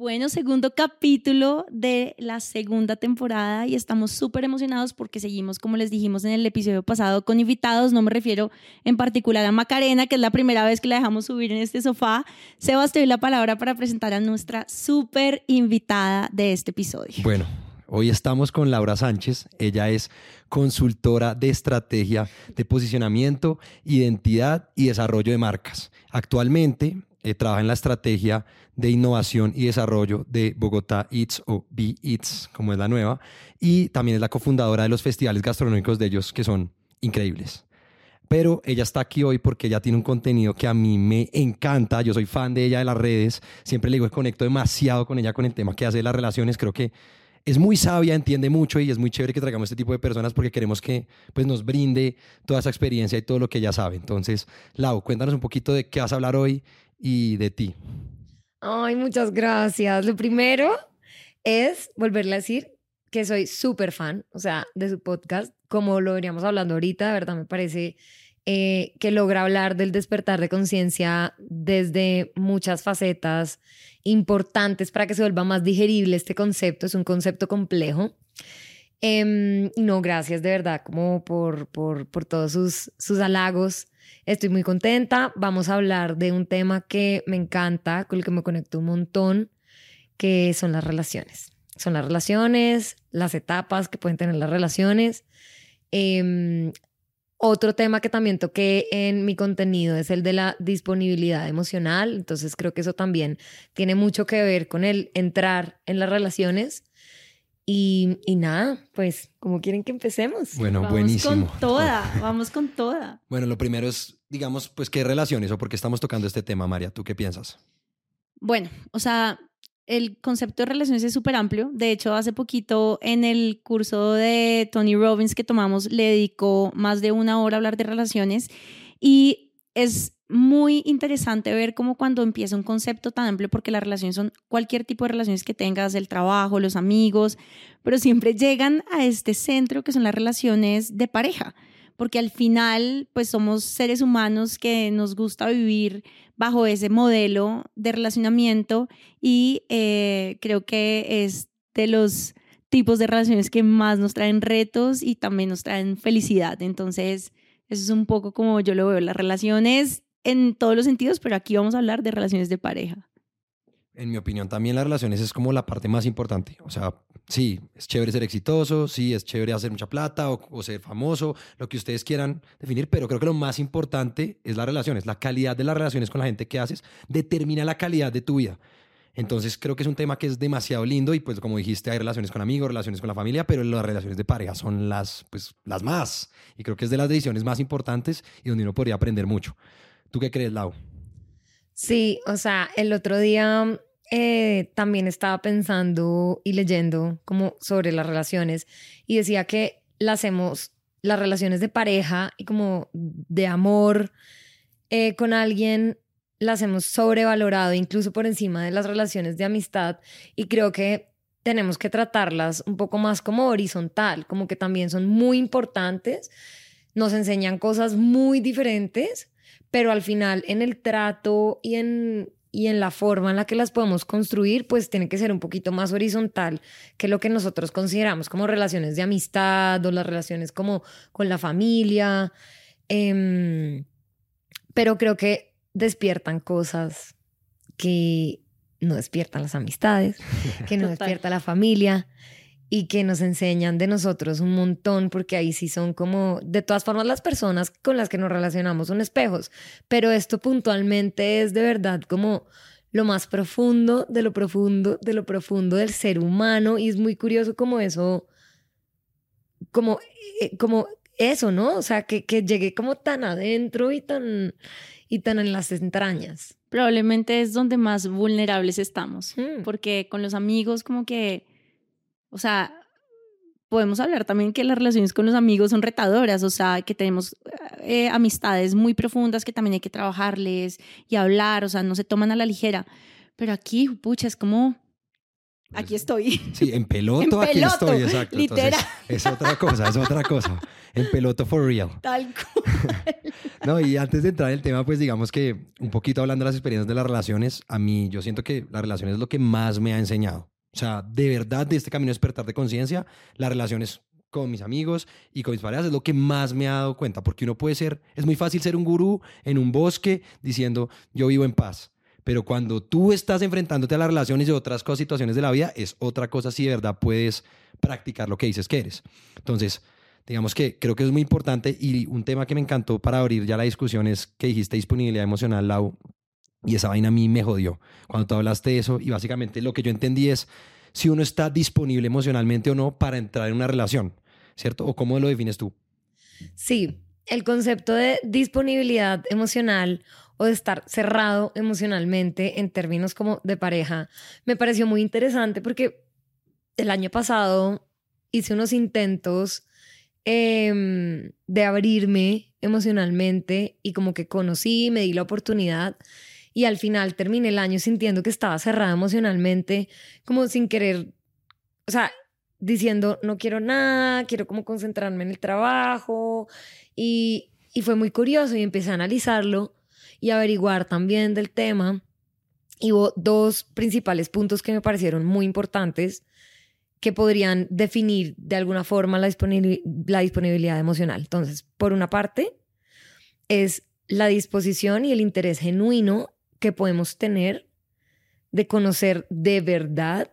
Bueno, segundo capítulo de la segunda temporada y estamos súper emocionados porque seguimos, como les dijimos en el episodio pasado, con invitados. No me refiero en particular a Macarena, que es la primera vez que la dejamos subir en este sofá. Sebas, te doy la palabra para presentar a nuestra súper invitada de este episodio. Bueno, hoy estamos con Laura Sánchez. Ella es consultora de estrategia de posicionamiento, identidad y desarrollo de marcas. Actualmente eh, trabaja en la estrategia de innovación y desarrollo de Bogotá Eats o Be Eats, como es la nueva, y también es la cofundadora de los festivales gastronómicos de ellos, que son increíbles. Pero ella está aquí hoy porque ella tiene un contenido que a mí me encanta. Yo soy fan de ella de las redes. Siempre le digo que conecto demasiado con ella con el tema que hace de las relaciones. Creo que es muy sabia, entiende mucho y es muy chévere que traigamos este tipo de personas porque queremos que pues, nos brinde toda esa experiencia y todo lo que ella sabe. Entonces, Lau, cuéntanos un poquito de qué vas a hablar hoy y de ti. Ay, muchas gracias. Lo primero es volverle a decir que soy súper fan, o sea, de su podcast, como lo veníamos hablando ahorita, de verdad me parece eh, que logra hablar del despertar de conciencia desde muchas facetas importantes para que se vuelva más digerible este concepto, es un concepto complejo. Em, no, gracias de verdad como por, por, por todos sus, sus halagos Estoy muy contenta. Vamos a hablar de un tema que me encanta, con el que me conecto un montón, que son las relaciones. Son las relaciones, las etapas que pueden tener las relaciones. Em, otro tema que también toqué en mi contenido es el de la disponibilidad emocional. Entonces creo que eso también tiene mucho que ver con el entrar en las relaciones. Y, y, nada, pues, como quieren que empecemos? Bueno, vamos buenísimo. con toda, vamos con toda. Bueno, lo primero es, digamos, pues, ¿qué relaciones o por qué estamos tocando este tema, María? ¿Tú qué piensas? Bueno, o sea, el concepto de relaciones es súper amplio. De hecho, hace poquito en el curso de Tony Robbins que tomamos, le dedicó más de una hora a hablar de relaciones y es muy interesante ver cómo cuando empieza un concepto tan amplio, porque las relaciones son cualquier tipo de relaciones que tengas, el trabajo, los amigos, pero siempre llegan a este centro que son las relaciones de pareja, porque al final pues somos seres humanos que nos gusta vivir bajo ese modelo de relacionamiento y eh, creo que es de los tipos de relaciones que más nos traen retos y también nos traen felicidad. Entonces, eso es un poco como yo lo veo, las relaciones en todos los sentidos, pero aquí vamos a hablar de relaciones de pareja. En mi opinión, también las relaciones es como la parte más importante. O sea, sí, es chévere ser exitoso, sí, es chévere hacer mucha plata o, ser famoso, lo que ustedes quieran definir, pero creo que lo más importante es las relaciones. La calidad de las relaciones con la gente que haces determina la calidad de tu vida. Entonces creo que es un tema que es demasiado lindo y pues como dijiste hay relaciones con amigos, relaciones con la familia, pero las relaciones de pareja son las, pues, las más. Y creo que es de las decisiones más importantes y donde uno podría aprender mucho. ¿Tú qué crees, Lau? Sí, o sea, el otro día eh, también estaba pensando y leyendo como sobre las relaciones y decía que las hacemos, las relaciones de pareja y como de amor eh, con alguien, las hemos sobrevalorado incluso por encima de las relaciones de amistad y creo que tenemos que tratarlas un poco más como horizontal, como que también son muy importantes, nos enseñan cosas muy diferentes pero al final en el trato y en, y en la forma en la que las podemos construir, pues tiene que ser un poquito más horizontal que lo que nosotros consideramos como relaciones de amistad o las relaciones como con la familia. Em, pero creo que despiertan cosas que no despiertan las amistades, que no despierta la familia, y que nos enseñan de nosotros un montón, porque ahí sí son como, de todas formas, las personas con las que nos relacionamos son espejos, pero esto puntualmente es de verdad como lo más profundo de lo profundo de lo profundo del ser humano y es muy curioso como eso, como, eh, como eso, ¿no? O sea, que, que llegue como tan adentro y tan, y tan en las entrañas. Probablemente es donde más vulnerables estamos, hmm. porque con los amigos como que o sea, podemos hablar también que las relaciones con los amigos son retadoras, o sea, que tenemos eh, amistades muy profundas que también hay que trabajarles y hablar, o sea, no se toman a la ligera. Pero aquí, pucha, es como aquí estoy. Sí, en peloto, En aquí peloto, estoy, exacto. Entonces, literal. es otra cosa, es otra cosa. En peloto for real. Tal cual. No, y antes de entrar en el tema, pues digamos que un poquito hablando de las experiencias de las relaciones, a mí yo siento que la relación es lo que más me ha enseñado. O sea, de verdad, de este camino de despertar de conciencia, las relaciones con mis amigos y con mis parejas es lo que más me ha dado cuenta, porque uno puede ser, es muy fácil ser un gurú en un bosque diciendo yo vivo en paz, pero cuando tú estás enfrentándote a las relaciones y otras cosas, situaciones de la vida, es otra cosa si de verdad puedes practicar lo que dices que eres. Entonces, digamos que creo que es muy importante y un tema que me encantó para abrir ya la discusión es que dijiste disponibilidad emocional, Lau, y esa vaina a mí me jodió cuando tú hablaste de eso y básicamente lo que yo entendí es si uno está disponible emocionalmente o no para entrar en una relación, ¿cierto? ¿O cómo lo defines tú? Sí, el concepto de disponibilidad emocional o de estar cerrado emocionalmente en términos como de pareja me pareció muy interesante porque el año pasado hice unos intentos em, de abrirme emocionalmente y como que conocí, me di la oportunidad y al final terminé el año sintiendo que estaba cerrada emocionalmente, como sin querer, o sea, diciendo, no quiero nada, quiero como concentrarme en el trabajo. Y, y fue muy curioso y empecé a analizarlo y averiguar también del tema. Y hubo dos principales puntos que me parecieron muy importantes que podrían definir de alguna forma la, la disponibilidad emocional. Entonces, por una parte, es la disposición y el interés genuino que podemos tener de conocer de verdad,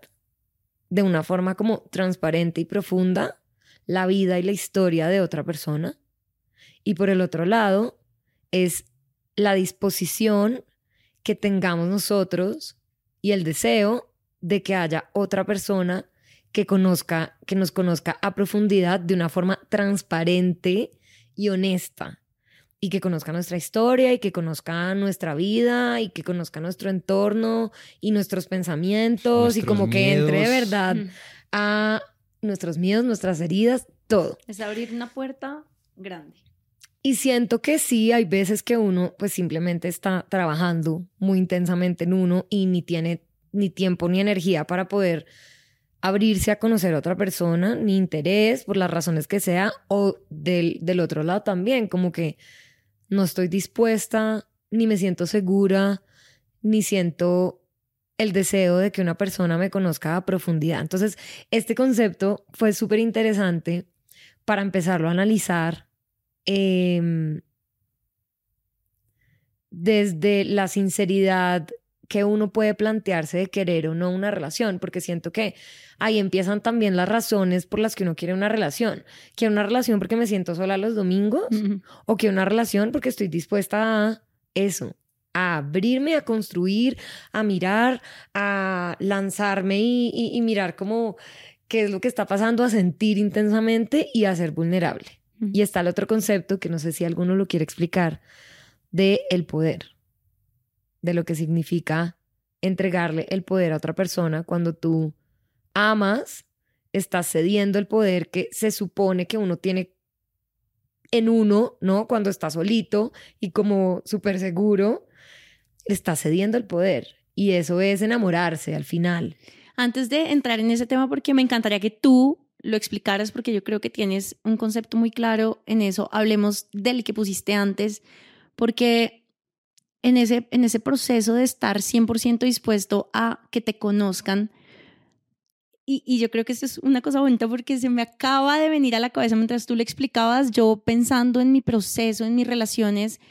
de una forma como transparente y profunda, la vida y la historia de otra persona. Y por el otro lado, es la disposición que tengamos nosotros y el deseo de que haya otra persona que conozca, que nos conozca a profundidad de una forma transparente y honesta y que conozca nuestra historia y que conozca nuestra vida y que conozca nuestro entorno y nuestros pensamientos y como que entre de verdad Mm. a nuestros miedos, nuestras heridas, todo. Es abrir una puerta grande. Y siento que sí, hay veces que uno pues simplemente está trabajando muy intensamente en uno y ni tiene ni tiempo ni energía para poder abrirse a conocer a otra persona, ni interés por las razones que sea, o del, del otro lado también, como que no estoy dispuesta, ni me siento segura, ni siento el deseo de que una persona me conozca a profundidad. Entonces, este concepto fue súper interesante para empezarlo a analizar em, desde la sinceridad que uno puede plantearse de querer o no una relación, porque siento que ahí empiezan también las razones por las que uno quiere una relación. Quiero una relación porque me siento sola los domingos o quiero una relación porque estoy dispuesta a eso, a abrirme, a construir, a mirar, a lanzarme y, y- y mirar cómo qué es lo que está pasando, a sentir intensamente y a ser vulnerable. Y está el otro concepto que no sé si alguno lo quiere explicar, de el poder, de lo que significa entregarle el poder a otra persona cuando tú amas, estás cediendo el poder que se supone que uno tiene en uno, ¿no? Cuando está solito y como súper seguro, está cediendo el poder. Y eso es enamorarse al final. Antes de entrar en ese tema, porque me encantaría que tú lo explicaras, porque yo creo que tienes un concepto muy claro en eso, hablemos del que pusiste antes, porque en ese, en ese proceso de estar 100% dispuesto a que te conozcan, y, y yo creo que esto es una cosa bonita porque se me acaba de venir a la cabeza mientras tú lo explicabas, yo pensando en mi proceso, en mis relaciones,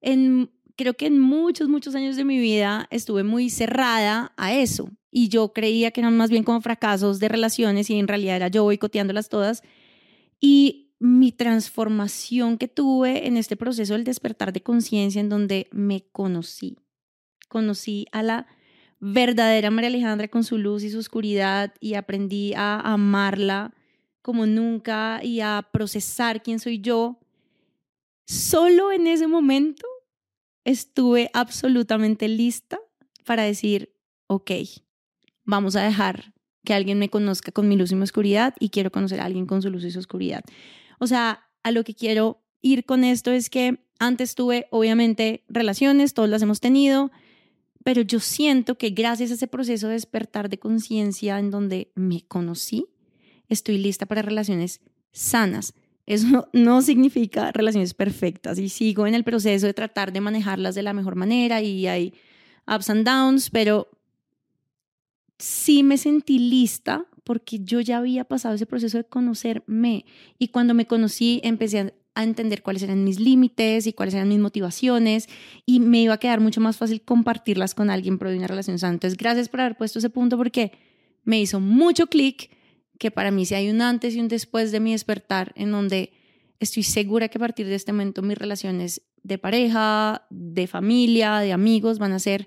en, creo que en muchos, muchos años de mi vida estuve muy cerrada a eso. Y yo creía que eran más bien como fracasos de relaciones y en realidad era yo boicoteándolas todas. Y mi transformación que tuve en este proceso del despertar de conciencia en donde me conocí, conocí a la verdadera María Alejandra con su luz y su oscuridad y aprendí a amarla como nunca y a procesar quién soy yo. Solo en ese momento estuve absolutamente lista para decir, ok, vamos a dejar que alguien me conozca con mi luz y mi oscuridad y quiero conocer a alguien con su luz y su oscuridad. O sea, a lo que quiero ir con esto es que antes tuve, obviamente, relaciones, todos las hemos tenido, pero yo siento que gracias a ese proceso de despertar de conciencia en donde me conocí, estoy lista para relaciones sanas. Eso no significa relaciones perfectas y sigo en el proceso de tratar de manejarlas de la mejor manera y hay ups and downs, pero sí me sentí lista porque yo ya había pasado ese proceso de conocerme y cuando me conocí empecé a entender cuáles eran mis límites y cuáles eran mis motivaciones y me iba a quedar mucho más fácil compartirlas con alguien de una relación sana. Entonces, gracias por haber puesto ese punto porque me hizo mucho clic que para mí si hay un antes y un después de mi despertar en donde estoy segura que a partir de este momento mis relaciones de pareja, de familia, de amigos van a ser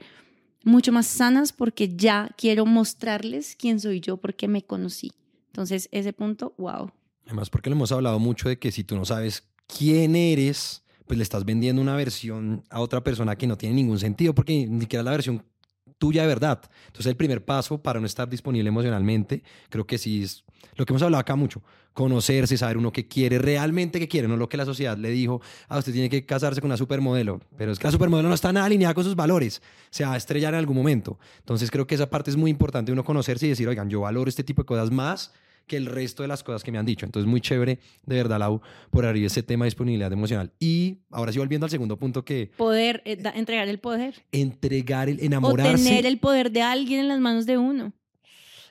mucho más sanas porque ya quiero mostrarles quién soy yo porque me conocí. Entonces, ese punto, wow. Además, porque le hemos hablado mucho de que si tú no sabes quién eres, pues le estás vendiendo una versión a otra persona que no tiene ningún sentido porque ni siquiera la versión tuya de verdad. Entonces, el primer paso para no estar disponible emocionalmente, creo que sí es lo que hemos hablado acá mucho. Conocerse, saber uno qué quiere, realmente qué quiere, no lo que la sociedad le dijo, ah, usted tiene que casarse con una supermodelo, pero es que la supermodelo no está nada alineada con sus valores, se va a estrellar en algún momento. Entonces, creo que esa parte es muy importante, uno conocerse y decir, oigan, yo valoro este tipo de cosas más que el resto de las cosas que me han dicho. Entonces, muy chévere, de verdad, Lau, por abrir ese tema de disponibilidad emocional. Y ahora sí, volviendo al segundo punto que... Poder, eh, entregar el poder. Entregar el, enamorarse. O tener el poder de alguien en las manos de uno.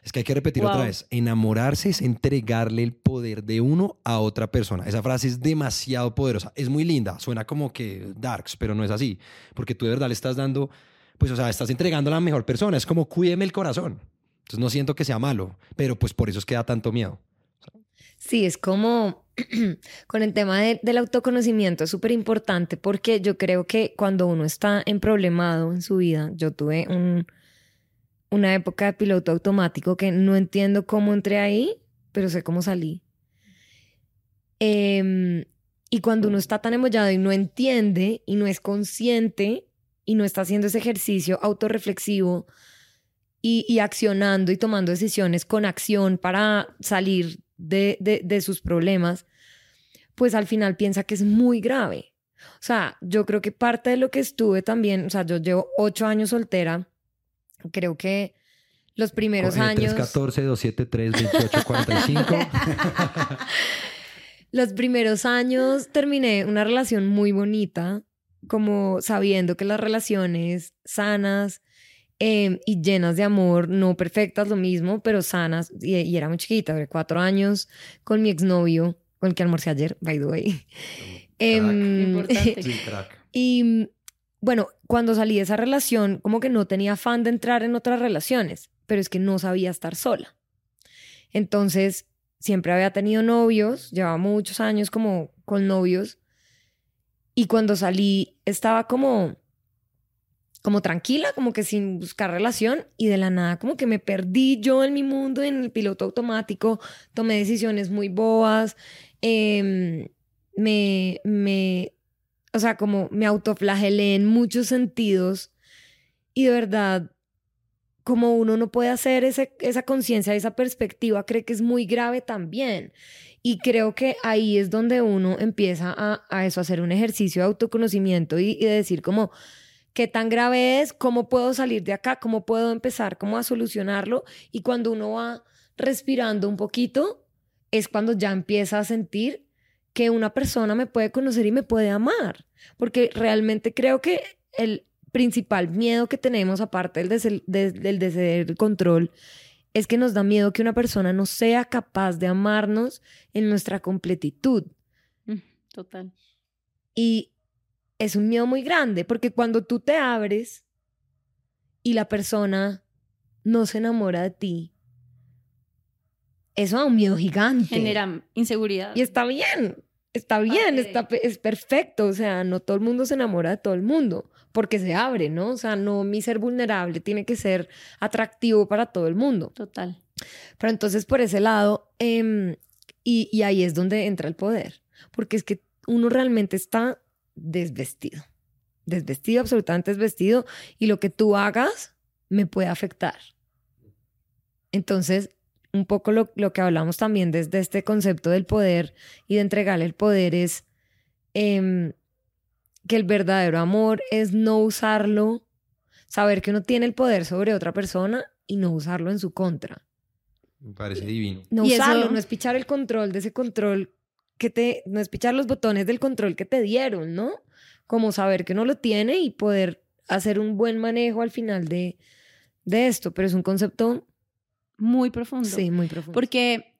Es que hay que repetir otra vez. Enamorarse es entregarle el poder de uno a otra persona. Esa frase es demasiado poderosa. Es muy linda. Suena como que darks, pero no es así. Porque tú de verdad le estás dando, pues, o sea, estás entregando a la mejor persona. Es como cuídeme el corazón. Entonces no siento que sea malo, pero pues por eso es que da tanto miedo. Sí, es como con el tema del autoconocimiento, es súper importante porque yo creo que cuando uno está en problemado en su vida, yo tuve un, una época de piloto automático que no entiendo cómo entré ahí, pero sé cómo salí. Em, y cuando uno está tan emollado y no entiende y no es consciente y no está haciendo ese ejercicio autorreflexivo y, accionando y tomando decisiones con acción para salir de, de, sus problemas, pues al final piensa que es muy grave. O sea, yo creo que parte de lo que estuve también, o sea, yo llevo ocho años soltera, creo que los primeros años... 14, 273, 28, 45. los primeros años terminé una relación muy bonita, como sabiendo que las relaciones sanas Em, y llenas de amor, no perfectas, lo mismo, pero sanas. Y, era muy chiquita, de cuatro años, con mi exnovio, con el que almorcé ayer, by the way. Em, y bueno, cuando salí de esa relación, como que no tenía afán de entrar en otras relaciones, pero es que no sabía estar sola. Entonces, siempre había tenido novios, llevaba muchos años como con novios, y cuando salí estaba como como tranquila, como que sin buscar relación y de la nada como que me perdí yo en mi mundo, en el piloto automático, tomé decisiones muy boas, em, me, me, o sea, como me autoflagelé en muchos sentidos y de verdad, como uno no puede hacer ese, esa conciencia, esa perspectiva, cree que es muy grave también. Y creo que ahí es donde uno empieza a, a eso, a hacer un ejercicio de autoconocimiento y, y de decir como, qué tan grave es, cómo puedo salir de acá, cómo puedo empezar, cómo a solucionarlo. Y cuando uno va respirando un poquito, es cuando ya empieza a sentir que una persona me puede conocer y me puede amar. Porque realmente creo que el principal miedo que tenemos, aparte del, del deseo control, es que nos da miedo que una persona no sea capaz de amarnos en nuestra completitud. Mm, total. Y es un miedo muy grande, porque cuando tú te abres y la persona no se enamora de ti, eso da un miedo gigante. Genera inseguridad. Y está bien, está bien, está, es perfecto. O sea, no todo el mundo se enamora de todo el mundo, porque se abre, ¿no? O sea, no mi ser vulnerable tiene que ser atractivo para todo el mundo. Total. Pero entonces, por ese lado, em, y, y ahí es donde entra el poder, porque es que uno realmente está desvestido. Desvestido, absolutamente desvestido. Y lo que tú hagas me puede afectar. Entonces, un poco lo, que hablamos también desde este concepto del poder y de entregarle el poder es em, que el verdadero amor es no usarlo, saber que uno tiene el poder sobre otra persona y no usarlo en su contra. Me parece divino. No Y usarlo, eso- no es pichar el control de ese control que te, no es pichar los botones del control que te dieron, ¿no? Como saber que uno lo tiene y poder hacer un buen manejo al final de, de esto, pero es un concepto, Muy profundo. sí, muy profundo. Porque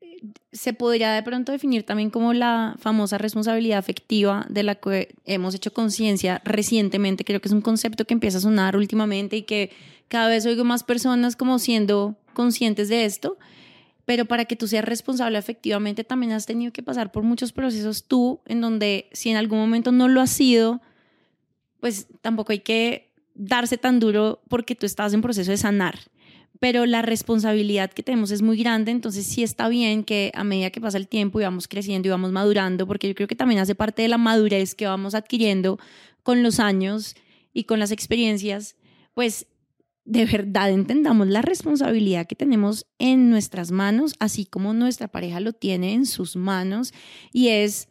eh, se podría de pronto definir también como la famosa responsabilidad afectiva de la que hemos hecho conciencia recientemente. Creo que es un concepto que empieza a sonar últimamente y que cada vez oigo más personas como siendo conscientes de esto. Pero para que tú seas responsable efectivamente también has tenido que pasar por muchos procesos tú en donde si en algún momento no lo has sido, pues tampoco hay que darse tan duro porque tú estás en proceso de sanar. Pero la responsabilidad que tenemos es muy grande, entonces sí está bien que a medida que pasa el tiempo y vamos creciendo y vamos madurando, porque yo creo que también hace parte de la madurez que vamos adquiriendo con los años y con las experiencias, pues de verdad entendamos la responsabilidad que tenemos en nuestras manos, así como nuestra pareja lo tiene en sus manos, y es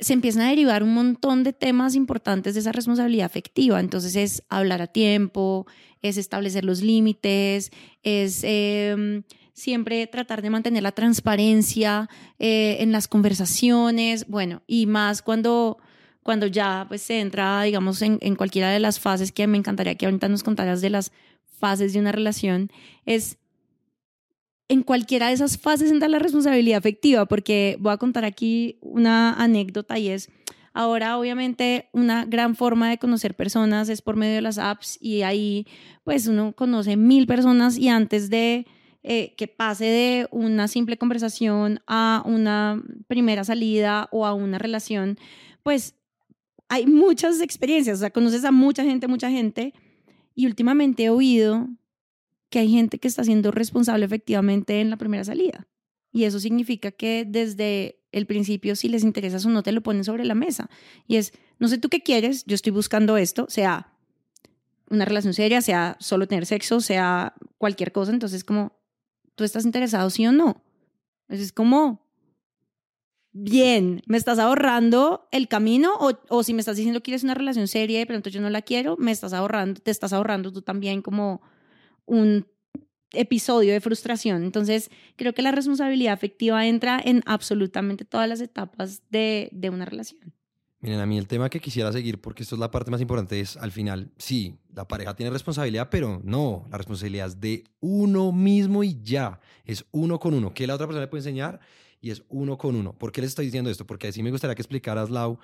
se empiezan a derivar un montón de temas importantes de esa responsabilidad afectiva. Entonces es hablar a tiempo, es establecer los límites, es eh, siempre tratar de mantener la transparencia eh, en las conversaciones, bueno, y más cuando, cuando ya pues se entra, digamos, en, en cualquiera de las fases que me encantaría que ahorita nos contaras de las fases de una relación, es en cualquiera de esas fases entra la responsabilidad afectiva, porque voy a contar aquí una anécdota y es, ahora obviamente una gran forma de conocer personas es por medio de las apps y ahí pues uno conoce mil personas y antes de eh, que pase de una simple conversación a una primera salida o a una relación, pues hay muchas experiencias, o sea, conoces a mucha gente, mucha gente y últimamente he oído que hay gente que está siendo responsable efectivamente en la primera salida. Y eso significa que desde el principio, si les interesa o no, te lo ponen sobre la mesa. Y es, no sé tú qué quieres, yo estoy buscando esto, sea una relación seria, sea solo tener sexo, sea cualquier cosa. Entonces, como, ¿tú estás interesado sí o no? Entonces, es como, bien, me estás ahorrando el camino o, o si me estás diciendo que quieres una relación seria y pronto yo no la quiero, me estás ahorrando, te estás ahorrando tú también como un episodio de frustración. Entonces, creo que la responsabilidad afectiva entra en absolutamente todas las etapas de, de una relación. Miren, a mí el tema que quisiera seguir, porque esto es la parte más importante, es al final, sí, la pareja tiene responsabilidad, pero no, la responsabilidad es de uno mismo y ya, es uno con uno. ¿Qué la otra persona le puede enseñar? Y es uno con uno. ¿Por qué les estoy diciendo esto? Porque así me gustaría que explicaras, Lau,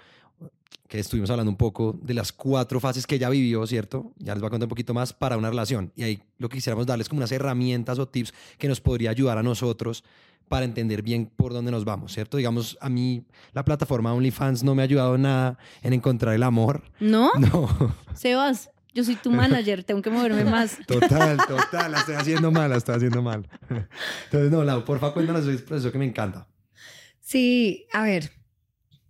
que estuvimos hablando un poco de las cuatro fases que ella vivió, ¿cierto? Ya les voy a contar un poquito más para una relación. Y ahí lo que quisiéramos darles como unas herramientas o tips que nos podría ayudar a nosotros para entender bien por dónde nos vamos, ¿cierto? Digamos, a mí la plataforma OnlyFans no me ha ayudado nada en encontrar el amor. ¿No? No, Sebas, yo soy tu manager, tengo que moverme más. total, total, la estoy haciendo mal, la estoy haciendo mal. Entonces, no, Lau, porfa, cuéntanos ese proceso que me encanta. Sí, a ver,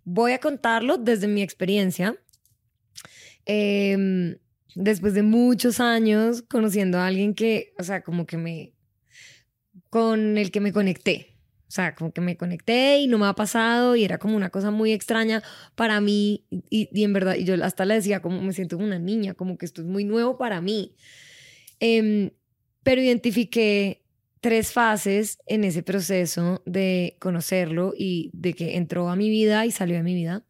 voy a contarlo desde mi experiencia. Em, después de muchos años conociendo a alguien que, o sea, como que me, con el que me conecté. O sea, como que me conecté y no me ha pasado y era como una cosa muy extraña para mí y, en verdad, y yo hasta le decía como me siento como una niña, como que esto es muy nuevo para mí. Em, pero identifiqué tres fases en ese proceso de conocerlo y de que entró a mi vida y salió de mi vida.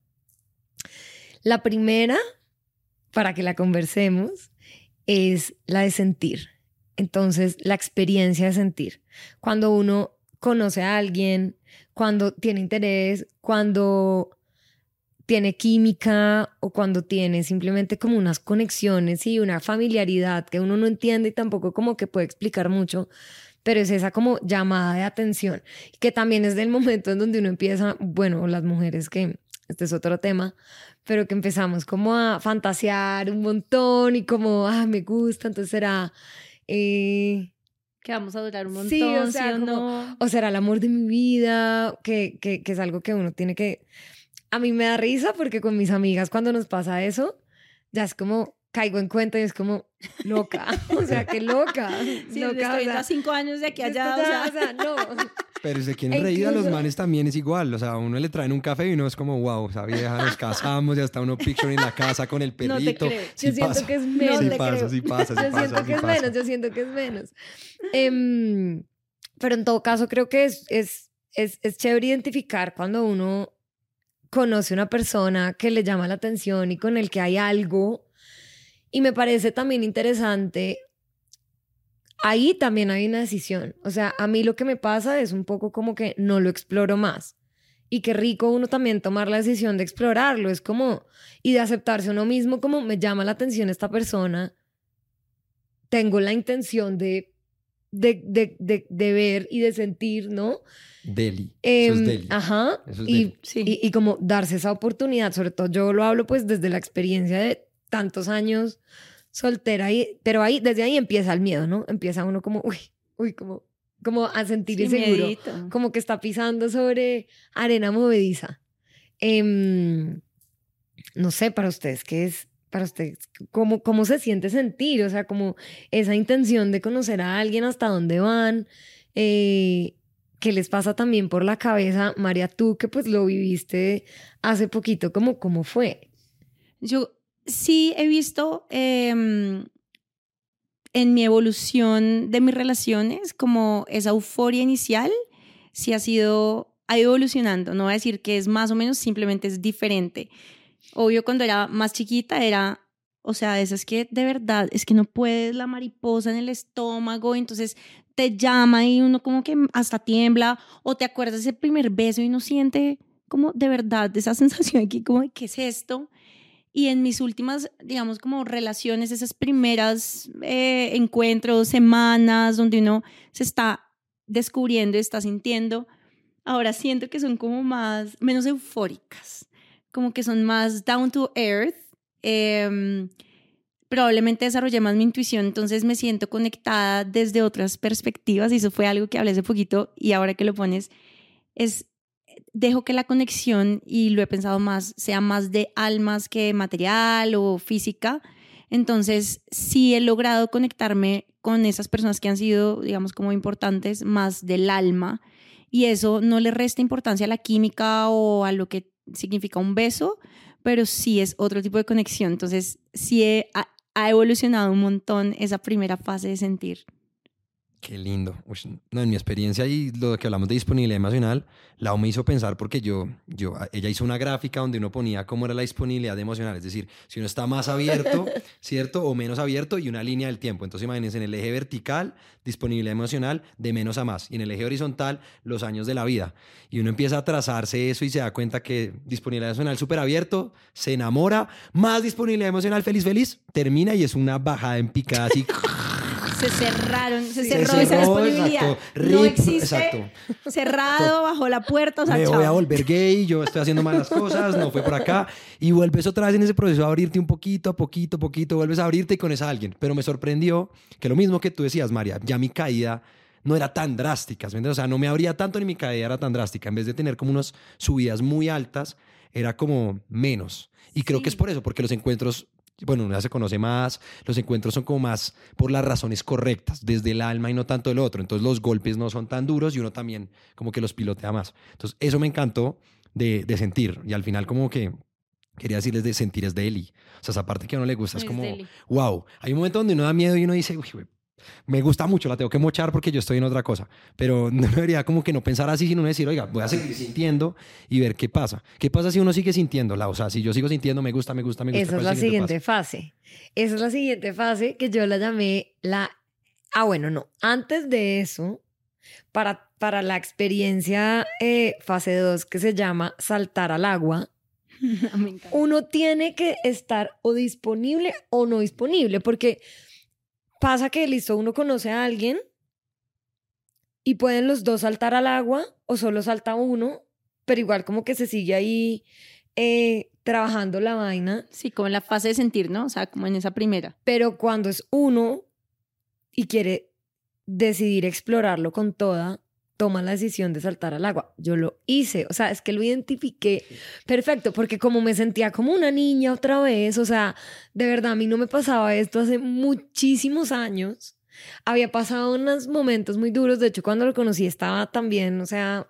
La primera, para que la conversemos, es la de sentir. Entonces, la experiencia de sentir. Cuando uno conoce a alguien, cuando tiene interés, cuando tiene química o cuando tiene simplemente como unas conexiones y una familiaridad que uno no entiende y tampoco como que puede explicar mucho, pero es esa como llamada de atención, que también es del momento en donde uno empieza, bueno, las mujeres que, este es otro tema, pero que empezamos como a fantasear un montón y como, ah, me gusta, entonces será... Eh, Que vamos a durar un montón, Sí, o ¿sí sea, o como- no? o será el amor de mi vida, que, que, que es algo que uno tiene que... A mí me da risa porque con mis amigas cuando nos pasa eso, ya es como caigo en cuenta y es como loca, o sea, qué loca. Sí, loca, estoy o sea, a cinco años de aquí allá, o ya, sea, o sea, no. Pero se quieren E reír a los incluso- manes también es igual. O sea, a uno le traen un café y uno es como, wow, esa vieja, nos casamos, ya está uno picture en la casa con el No te perrito. creo. Sí yo siento pasa. que es Sí menos. te pasa, sí pasa, sí yo pasa, siento sí que es menos, yo siento que es menos. Em, pero en todo caso, creo que es, es, es, es chévere identificar cuando uno conoce una persona que le llama la atención y con el que hay algo. Y me parece también interesante. Ahí también hay una decisión. O sea, a mí lo que me pasa es un poco como que no lo exploro más. Y qué rico uno también tomar la decisión de explorarlo. Es como, y de aceptarse uno mismo como me llama la atención esta persona. Tengo la intención de, de, de, de, de ver y de sentir, ¿no? Deli. Eso es Em, deli. Ajá. Eso es y, deli. Sí. y, y como darse esa oportunidad, sobre todo yo lo hablo pues desde la experiencia de tantos años soltera, y, pero ahí, desde ahí empieza el miedo, ¿no? Empieza uno como, uy, uy, como, como a sentir Sí, inseguro, miedito. como que está pisando sobre arena movediza. Em, no sé, para ustedes, ¿qué es? Para ustedes, ¿cómo, ¿cómo se siente sentir? O sea, como esa intención de conocer a alguien, hasta dónde van, eh, ¿qué les pasa también por la cabeza? María, tú que pues lo viviste hace poquito, ¿cómo, cómo fue? Yo sí he visto em, en mi evolución de mis relaciones como esa euforia inicial, sí ha sido, ha ido evolucionando. No voy a decir que es más o menos, simplemente es diferente. Obvio, cuando era más chiquita era, o sea, esas que de verdad es que no puedes la mariposa en el estómago, entonces te llama y uno como que hasta tiembla, o te acuerdas ese primer beso y uno siente como de verdad esa sensación aquí, como ¿qué es esto? Y en mis últimas, digamos, como relaciones, esas primeras eh, encuentros, semanas, donde uno se está descubriendo y está sintiendo, ahora siento que son como más, menos eufóricas, como que son más down to earth. Em, probablemente desarrollé más mi intuición, entonces me siento conectada desde otras perspectivas y eso fue algo que hablé hace poquito y ahora que lo pones, es dejo que la conexión, y lo he pensado más, sea más de almas que material o física. Entonces, sí he logrado conectarme con esas personas que han sido, digamos, como importantes, más del alma. Y eso no le resta importancia a la química o a lo que significa un beso, pero sí es otro tipo de conexión. Entonces, sí he- ha, ha evolucionado un montón esa primera fase de sentir. Qué lindo. Uy, no, en mi experiencia y lo que hablamos de disponibilidad emocional, Lau me hizo pensar porque yo, yo, ella hizo una gráfica donde uno ponía cómo era la disponibilidad emocional, es decir, si uno está más abierto, ¿cierto? O menos abierto y una línea del tiempo. Entonces imagínense en el eje vertical, disponibilidad emocional de menos a más. Y en el eje horizontal, los años de la vida. Y uno empieza a trazarse eso y se da cuenta que disponibilidad emocional súper abierto, se enamora, más disponibilidad emocional feliz, feliz, termina y es una bajada en picada así. Se cerraron, se Sí. cerró Se esa cerró, disponibilidad. exacto. No existe exacto. cerrado bajo la puerta, o sea, me voy a volver gay, yo estoy haciendo malas cosas, no fue por acá. Y vuelves otra vez en ese proceso a abrirte un poquito, a poquito, poquito, vuelves a abrirte y con esa alguien. Pero me sorprendió que lo mismo que tú decías, María, ya mi caída no era tan drástica, ¿me entiendes? O sea, no me abría tanto ni mi caída era tan drástica. En vez de tener como unas subidas muy altas, era como menos. Y creo que es Sí. por eso, porque los encuentros, bueno, uno ya se conoce más, los encuentros son como más por las razones correctas, desde el alma y no tanto el otro. Entonces los golpes no son tan duros y uno también como que los pilotea más. Entonces eso me encantó de, de sentir. Y al final como que quería decirles de sentir es de Eli. O sea, esa parte que a uno le gusta es, Es como, wow. Hay un momento donde uno da miedo y uno dice, uy, me gusta mucho, la tengo que mochar porque yo estoy en otra cosa. Pero no debería como que no pensar así, sino decir, oiga, voy a seguir sintiendo y ver qué pasa. ¿Qué pasa si uno sigue sintiéndola? O sea, si yo sigo sintiendo, me gusta, me gusta, me gusta. Esa ¿cuál es la siguiente fase. Esa es la siguiente fase que yo la llamé la... Ah, bueno, no. Antes de eso, para, para la experiencia eh, fase 2 que se llama saltar al agua, encanta. uno tiene que estar o disponible o no disponible, porque pasa que, listo, uno conoce a alguien y pueden los dos saltar al agua o solo salta uno, pero igual como que se sigue ahí eh, trabajando la vaina. Sí, como en la fase de sentir, ¿no? O sea, como en esa primera. Pero cuando es uno y quiere decidir explorarlo con toda, toma la decisión de saltar al agua. Yo lo hice, o sea, es que lo identifiqué perfecto, porque como me sentía como una niña otra vez, o sea, de verdad a mí no me pasaba esto hace muchísimos años. había pasado unos momentos muy duros. De hecho, cuando lo conocí estaba también, o sea,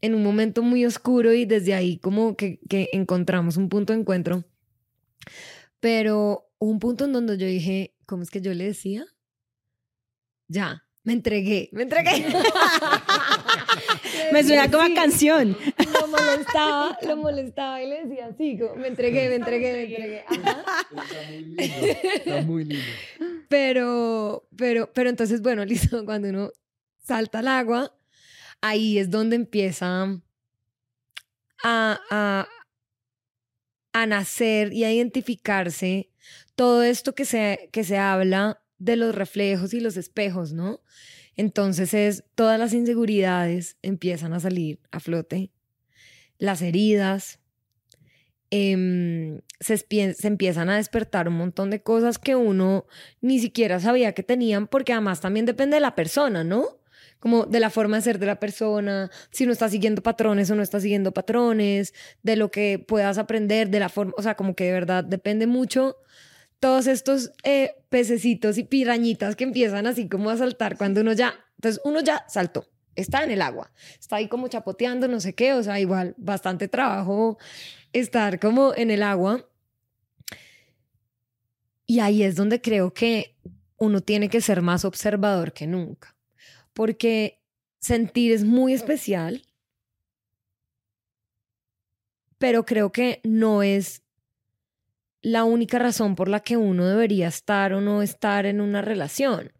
en un momento muy oscuro y desde ahí como que, que encontramos un punto de encuentro. Pero un punto en donde yo dije, ¿cómo es que yo le decía? Ya, me entregué, me entregué. me suena como a canción. Lo molestaba, lo molestaba y le decía así, como, me entregué, me entregué, me entregué. Está muy lindo, está muy lindo. Pero, pero, pero entonces, bueno, listo, cuando uno salta al agua, ahí es donde empieza a, a, a nacer y a identificarse todo esto que se, que se habla de los reflejos y los espejos, ¿no? Entonces es todas las inseguridades empiezan a salir a flote, las heridas, em, se, se, empiezan a despertar un montón de cosas que uno ni siquiera sabía que tenían, porque además también depende de la persona, ¿no? Como de la forma de ser de la persona, si no está siguiendo patrones o no está siguiendo patrones, de lo que puedas aprender, de la forma, o sea, como que de verdad depende mucho todos estos eh, pececitos y pirañitas que empiezan así como a saltar cuando uno ya, entonces uno ya saltó, está en el agua, está ahí como chapoteando, no sé qué, o sea, igual bastante trabajo estar como en el agua. Y ahí es donde creo que uno tiene que ser más observador que nunca, porque sentir es muy especial, pero creo que no es la única razón por la que uno debería estar o no estar en una relación.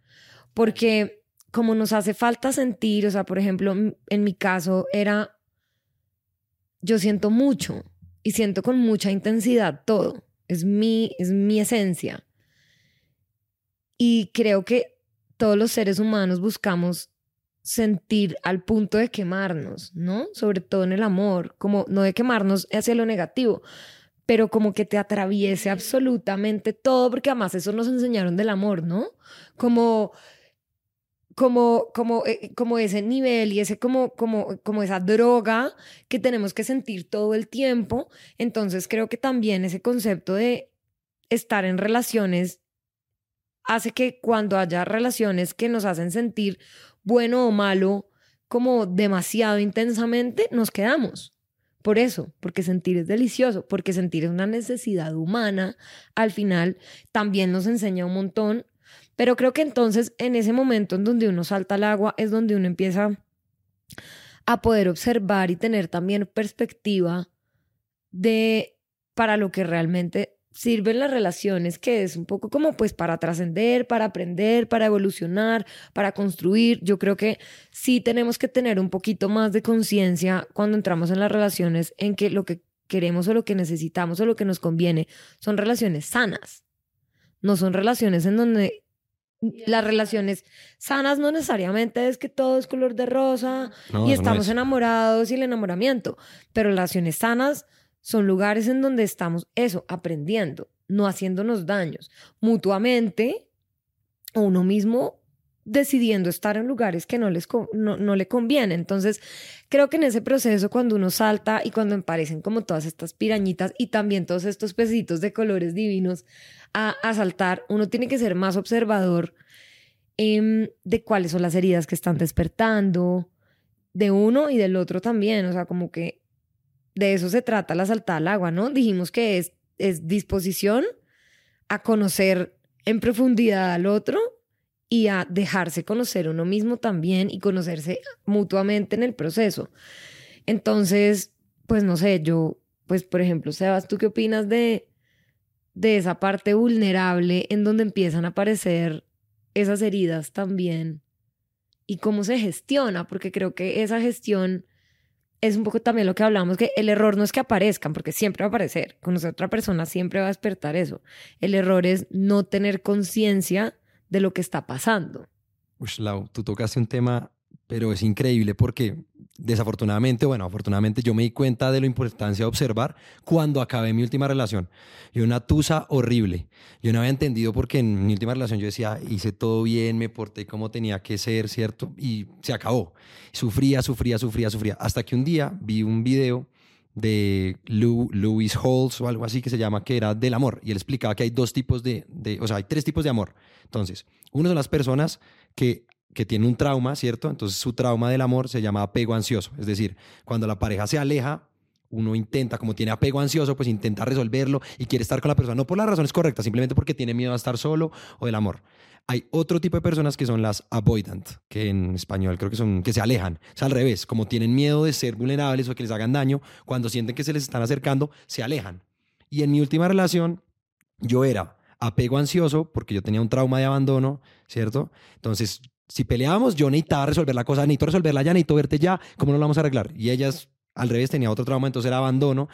Porque como nos hace falta sentir, o sea, por ejemplo, en mi caso era, yo siento mucho y siento con mucha intensidad todo. Es mi, es mi esencia. Y creo que todos los seres humanos buscamos sentir al punto de quemarnos, ¿no? Sobre todo en el amor, como no de quemarnos hacia lo negativo, pero como que te atraviese absolutamente todo, porque además eso nos enseñaron del amor, ¿no? Como como, como, eh, como ese nivel y ese como, como, como esa droga que tenemos que sentir todo el tiempo. Entonces creo que también ese concepto de estar en relaciones hace que cuando haya relaciones que nos hacen sentir bueno o malo como demasiado intensamente, nos quedamos. Por eso, porque sentir es delicioso, porque sentir es una necesidad humana, al final también nos enseña un montón, pero creo que entonces en ese momento en donde uno salta al agua es donde uno empieza a poder observar y tener también perspectiva de para lo que realmente sirven las relaciones, que es un poco como pues para trascender, para aprender, para evolucionar, para construir. Yo creo que sí tenemos que tener un poquito más de conciencia cuando entramos en las relaciones en que lo que queremos o lo que necesitamos o lo que nos conviene son relaciones sanas. No son relaciones en donde las relaciones sanas no necesariamente es que todo es color de rosa y estamos enamorados y el enamoramiento, pero relaciones sanas son lugares en donde estamos eso, aprendiendo, no haciéndonos daños mutuamente o uno mismo decidiendo estar en lugares que no, les, no, le conviene. Entonces, creo que en ese proceso, cuando uno salta y cuando aparecen como todas estas pirañitas y también todos estos pesitos de colores divinos a, a saltar, uno tiene que ser más observador em, de cuáles son las heridas que están despertando, de uno y del otro también. O sea, como que de eso se trata la saltada al agua, ¿no? Dijimos que es, disposición a conocer en profundidad al otro y a dejarse conocer uno mismo también y conocerse mutuamente en el proceso. Entonces, pues no sé, yo, pues por ejemplo, Sebas, ¿tú qué opinas de, de esa parte vulnerable en donde empiezan a aparecer esas heridas también? Y cómo se gestiona, porque creo que esa gestión es un poco también lo que hablamos, que el error no es que aparezcan, porque siempre va a aparecer. Conocer a otra persona siempre va a despertar eso. El error es no tener conciencia de lo que está pasando. Uy, tú tocaste un tema, pero es increíble porque desafortunadamente, bueno, afortunadamente yo me di cuenta de la importancia de observar cuando acabé mi última relación. Y una tusa horrible. Yo no había entendido porque en mi última relación yo decía, hice todo bien, me porté como tenía que ser, ¿cierto? Y se acabó. Sufría, sufría, sufría, sufría. Hasta que un día vi un video de Lou, Louis Halls o algo así que se llama, que era del amor. Y él explicaba que hay dos tipos de, de, o sea, hay tres tipos de amor. Entonces, uno son las personas que, que tienen un trauma, ¿cierto? Entonces su trauma del amor se llama apego ansioso. Es decir, cuando la pareja se aleja, uno intenta, como tiene apego ansioso, pues intenta resolverlo y quiere estar con la persona, no por las razones correctas, simplemente porque tiene miedo a estar solo o del amor. Hay otro tipo de personas que son las avoidant, que en español creo que son que se alejan. Es al revés, como tienen miedo de ser vulnerables o que les hagan daño, cuando sienten que se les están acercando, se alejan. Y en mi última relación, yo era apego ansioso porque yo tenía un trauma de abandono, ¿cierto? Entonces, si peleábamos, yo necesitaba resolver la cosa, necesito resolverla ya, necesito verte ya, ¿cómo no lo vamos a arreglar? Y ellas, al revés, tenía otro trauma, entonces era abandono.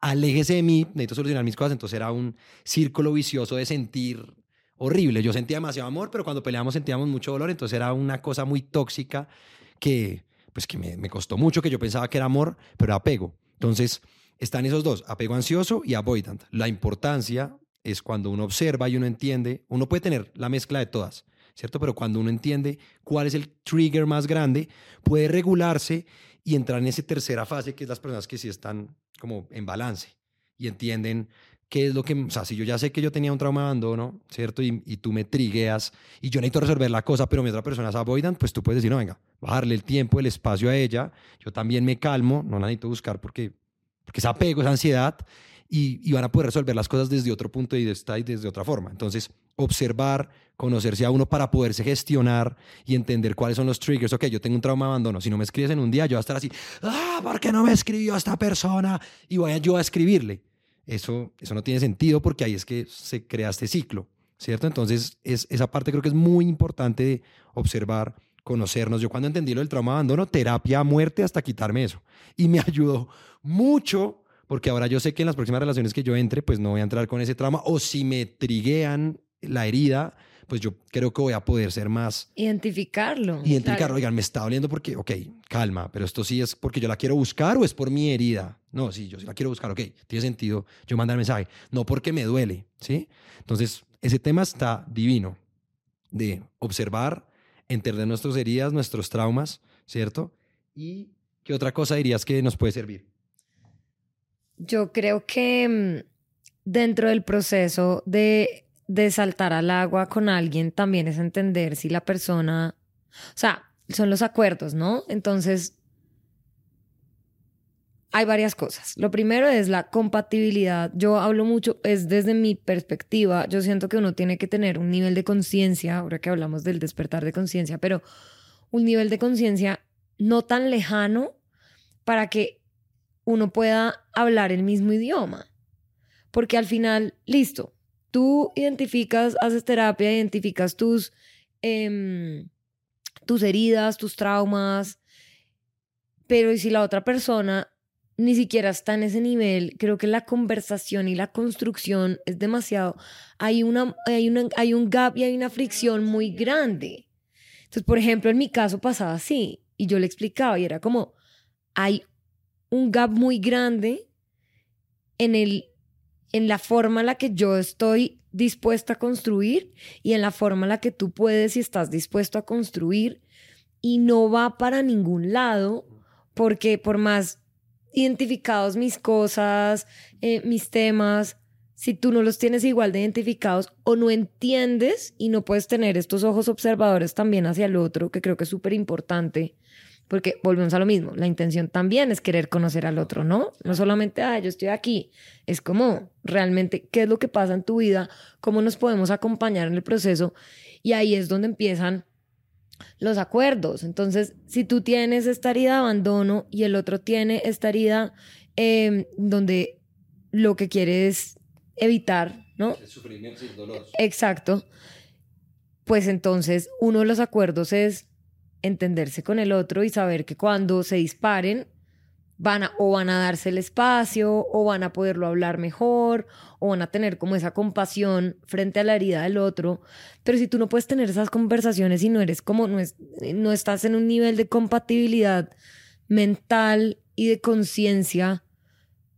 Aléjese de mí, necesito solucionar mis cosas, entonces era un círculo vicioso de sentir horrible. Yo sentía demasiado amor, pero cuando peleábamos sentíamos mucho dolor, entonces era una cosa muy tóxica que, pues, que me, me costó mucho, que yo pensaba que era amor, pero era apego. Entonces, están esos dos, apego ansioso y avoidant. La importancia es cuando uno observa y uno entiende, uno puede tener la mezcla de todas, ¿cierto? Pero cuando uno entiende cuál es el trigger más grande, puede regularse y entrar en esa tercera fase, que es las personas que sí están como en balance y entienden qué es lo que, o sea, si yo ya sé que yo tenía un trauma de abandono, ¿cierto? Y, y tú me trigueas y yo necesito resolver la cosa, pero mi otra persona es avoidant, pues tú puedes decir, no, venga, bajarle el tiempo, el espacio a ella, yo también me calmo, no la necesito buscar porque, porque es apego, es ansiedad, y, y, van a poder resolver las cosas desde otro punto de vista y desde otra forma. Entonces, observar, conocerse a uno para poderse gestionar y entender cuáles son los triggers. Ok, yo tengo un trauma de abandono. Si no me escribes en un día, yo voy a estar así, ah, ¿por qué no me escribió esta persona? Y voy a yo a escribirle. Eso, eso no tiene sentido porque ahí es que se crea este ciclo, ¿cierto? Entonces, es, esa parte creo que es muy importante observar, conocernos. Yo cuando entendí lo del trauma de abandono, terapia a muerte hasta quitarme eso. Y me ayudó mucho porque ahora yo sé que en las próximas relaciones que yo entre, pues no voy a entrar con ese trauma, o si me triguean la herida, pues yo creo que voy a poder ser más... Identificarlo. Identificarlo, claro. oigan, me está doliendo porque, ok, calma, pero esto sí es porque yo la quiero buscar o es por mi herida. No, sí, yo sí la quiero buscar, ok, tiene sentido yo mandar mensaje, no porque me duele, ¿sí? Entonces, ese tema está divino de observar, entender nuestras heridas, nuestros traumas, ¿cierto? ¿Y qué otra cosa dirías que nos puede servir? Yo creo que mm, dentro del proceso de, de saltar al agua con alguien también es entender si la persona, o sea, son los acuerdos, ¿no? Entonces, hay varias cosas. Lo primero es la compatibilidad. Yo hablo mucho, es desde mi perspectiva, yo siento que uno tiene que tener un nivel de conciencia, ahora que hablamos del despertar de conciencia, pero un nivel de conciencia no tan lejano para que uno pueda hablar el mismo idioma. Porque al final, listo, tú identificas, haces terapia, identificas tus, eh, tus heridas, tus traumas, pero ¿y si la otra persona ni siquiera está en ese nivel, creo que la conversación y la construcción es demasiado, hay, una, hay, hay un gap y hay una fricción muy grande. Entonces, por ejemplo, en mi caso pasaba así, y yo le explicaba y era como, hay un gap muy grande en, el, en la forma en la que yo estoy dispuesta a construir y en la forma en la que tú puedes y estás dispuesto a construir y no va para ningún lado porque por más identificados mis cosas, eh, mis temas, si tú no los tienes igual de identificados o no entiendes y no puedes tener estos ojos observadores también hacia el otro, que creo que es súper importante, porque volvemos a lo mismo, la intención también es querer conocer al otro, ¿no? No solamente, ah, yo estoy aquí, es como realmente qué es lo que pasa en tu vida, cómo nos podemos acompañar en el proceso y ahí es donde empiezan los acuerdos. Entonces, si tú tienes esta herida de abandono y el otro tiene esta herida eh, donde lo que quiere es evitar, ¿no? El sufrimiento y el dolor. Exacto. Pues entonces, uno de los acuerdos es entenderse con el otro y saber que cuando se disparen, van a, o van a darse el espacio, o van a poderlo hablar mejor, o van a tener como esa compasión frente a la herida del otro. Pero si tú no puedes tener esas conversaciones y no eres como, no, es, no estás en un nivel de compatibilidad mental y de conciencia,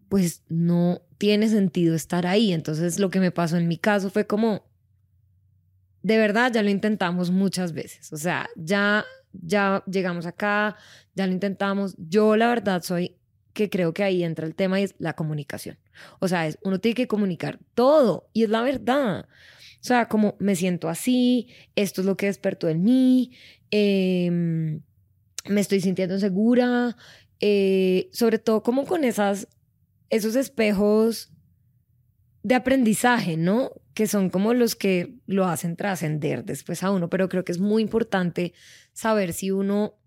pues no tiene sentido estar ahí. Entonces lo que me pasó en mi caso fue como, de verdad, ya lo intentamos muchas veces. O sea, ya ya llegamos acá, ya lo intentamos. Yo la verdad soy que creo que ahí entra el tema y es la comunicación. O sea, es, uno tiene que comunicar todo y es la verdad. O sea, como me siento así, esto es lo que despertó en mí, em, me estoy sintiendo segura, eh, sobre todo como con esas, esos espejos de aprendizaje, ¿no? Que son como los que lo hacen trascender después a uno, pero creo que es muy importante saber si uno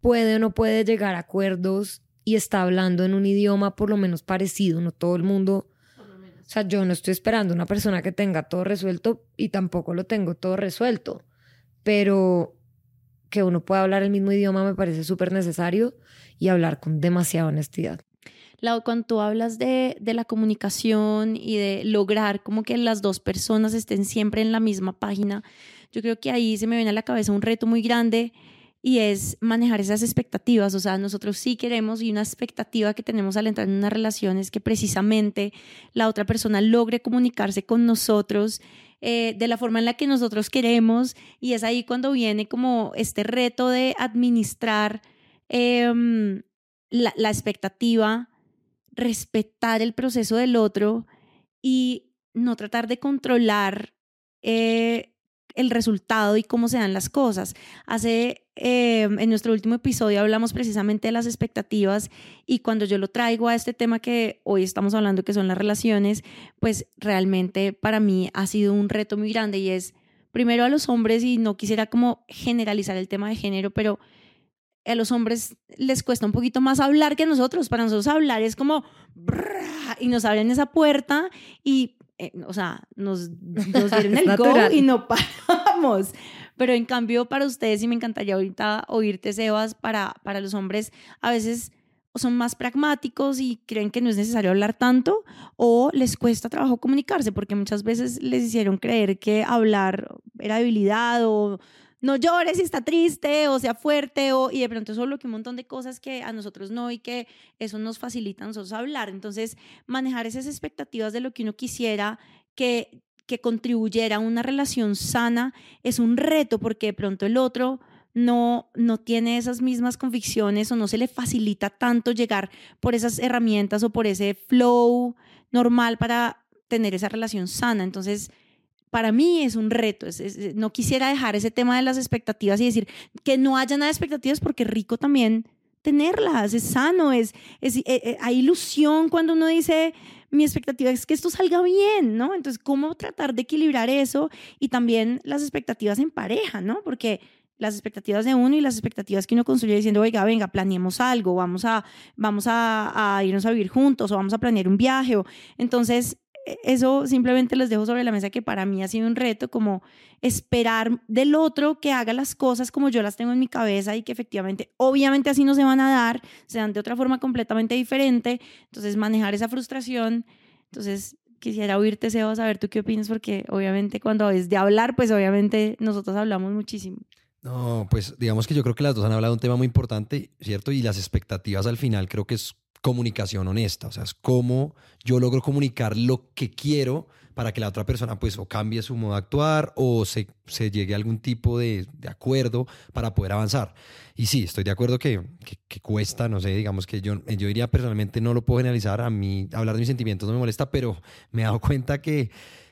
puede o no puede llegar a acuerdos y está hablando en un idioma por lo menos parecido, no todo el mundo. O sea, yo no estoy esperando una persona que tenga todo resuelto y tampoco lo tengo todo resuelto, pero que uno pueda hablar el mismo idioma me parece súper necesario y hablar con demasiada honestidad cuando tú hablas de, de, la comunicación y de lograr como que las dos personas estén siempre en la misma página, yo creo que ahí se me viene a la cabeza un reto muy grande y es manejar esas expectativas. O sea, nosotros sí queremos y una expectativa que tenemos al entrar en una relación es que precisamente la otra persona logre comunicarse con nosotros eh, de la forma en la que nosotros queremos y es ahí cuando viene como este reto de administrar em, la, la expectativa respetar el proceso del otro y no tratar de controlar eh, el resultado y cómo se dan las cosas. Hace, eh, en nuestro último episodio hablamos precisamente de las expectativas y cuando yo lo traigo a este tema que hoy estamos hablando, que son las relaciones, pues realmente para mí ha sido un reto muy grande y es primero a los hombres y no quisiera como generalizar el tema de género, pero a los hombres les cuesta un poquito más hablar que a nosotros. Para nosotros hablar es como y nos abren esa puerta y, eh, o sea, nos, nos dieron el go y no paramos. Pero en cambio, para ustedes, y me encantaría ahorita oírte, Sebas, para, para los hombres, a veces son más pragmáticos y creen que no es necesario hablar tanto o les cuesta trabajo comunicarse porque muchas veces les hicieron creer que hablar era debilidad o no llores si está triste o sea fuerte o, y de pronto solo que un montón de cosas que a nosotros no y que eso nos facilita a nosotros hablar. Entonces, manejar esas expectativas de lo que uno quisiera que, que contribuyera a una relación sana es un reto porque de pronto el otro no, no tiene esas mismas convicciones o no se le facilita tanto llegar por esas herramientas o por ese flow normal para tener esa relación sana. Entonces, para mí es un reto. no quisiera dejar ese tema de las expectativas y decir que no haya nada de expectativas porque rico también tenerlas, es sano, es, es eh, eh, hay ilusión cuando uno dice mi expectativa es que esto salga bien, ¿no? Entonces, ¿cómo tratar de equilibrar eso y también las expectativas en pareja, ¿no? Porque las expectativas de uno y las expectativas que uno construye diciendo, oiga, venga, planeemos algo, vamos a, vamos a, irnos a vivir juntos o vamos a planear un viaje. Entonces, eso simplemente les dejo sobre la mesa que para mí ha sido un reto, como esperar del otro que haga las cosas como yo las tengo en mi cabeza y que efectivamente, obviamente así no se van a dar, se dan de otra forma completamente diferente. Entonces, manejar esa frustración. Entonces, quisiera oírte, Seba, saber tú qué opinas, porque obviamente cuando es de hablar, pues obviamente nosotros hablamos muchísimo. No, pues digamos que yo creo que las dos han hablado de un tema muy importante, ¿cierto? Y las expectativas al final creo que es comunicación honesta, o sea, es cómo yo logro comunicar lo que quiero para que la otra persona pues o cambie su modo de actuar o se, se llegue a algún tipo de, de, acuerdo para poder avanzar. Y sí, estoy de acuerdo que, que, cuesta, no sé, digamos que yo, yo diría personalmente no lo puedo generalizar, a mí hablar de mis sentimientos no me molesta, pero me he dado cuenta que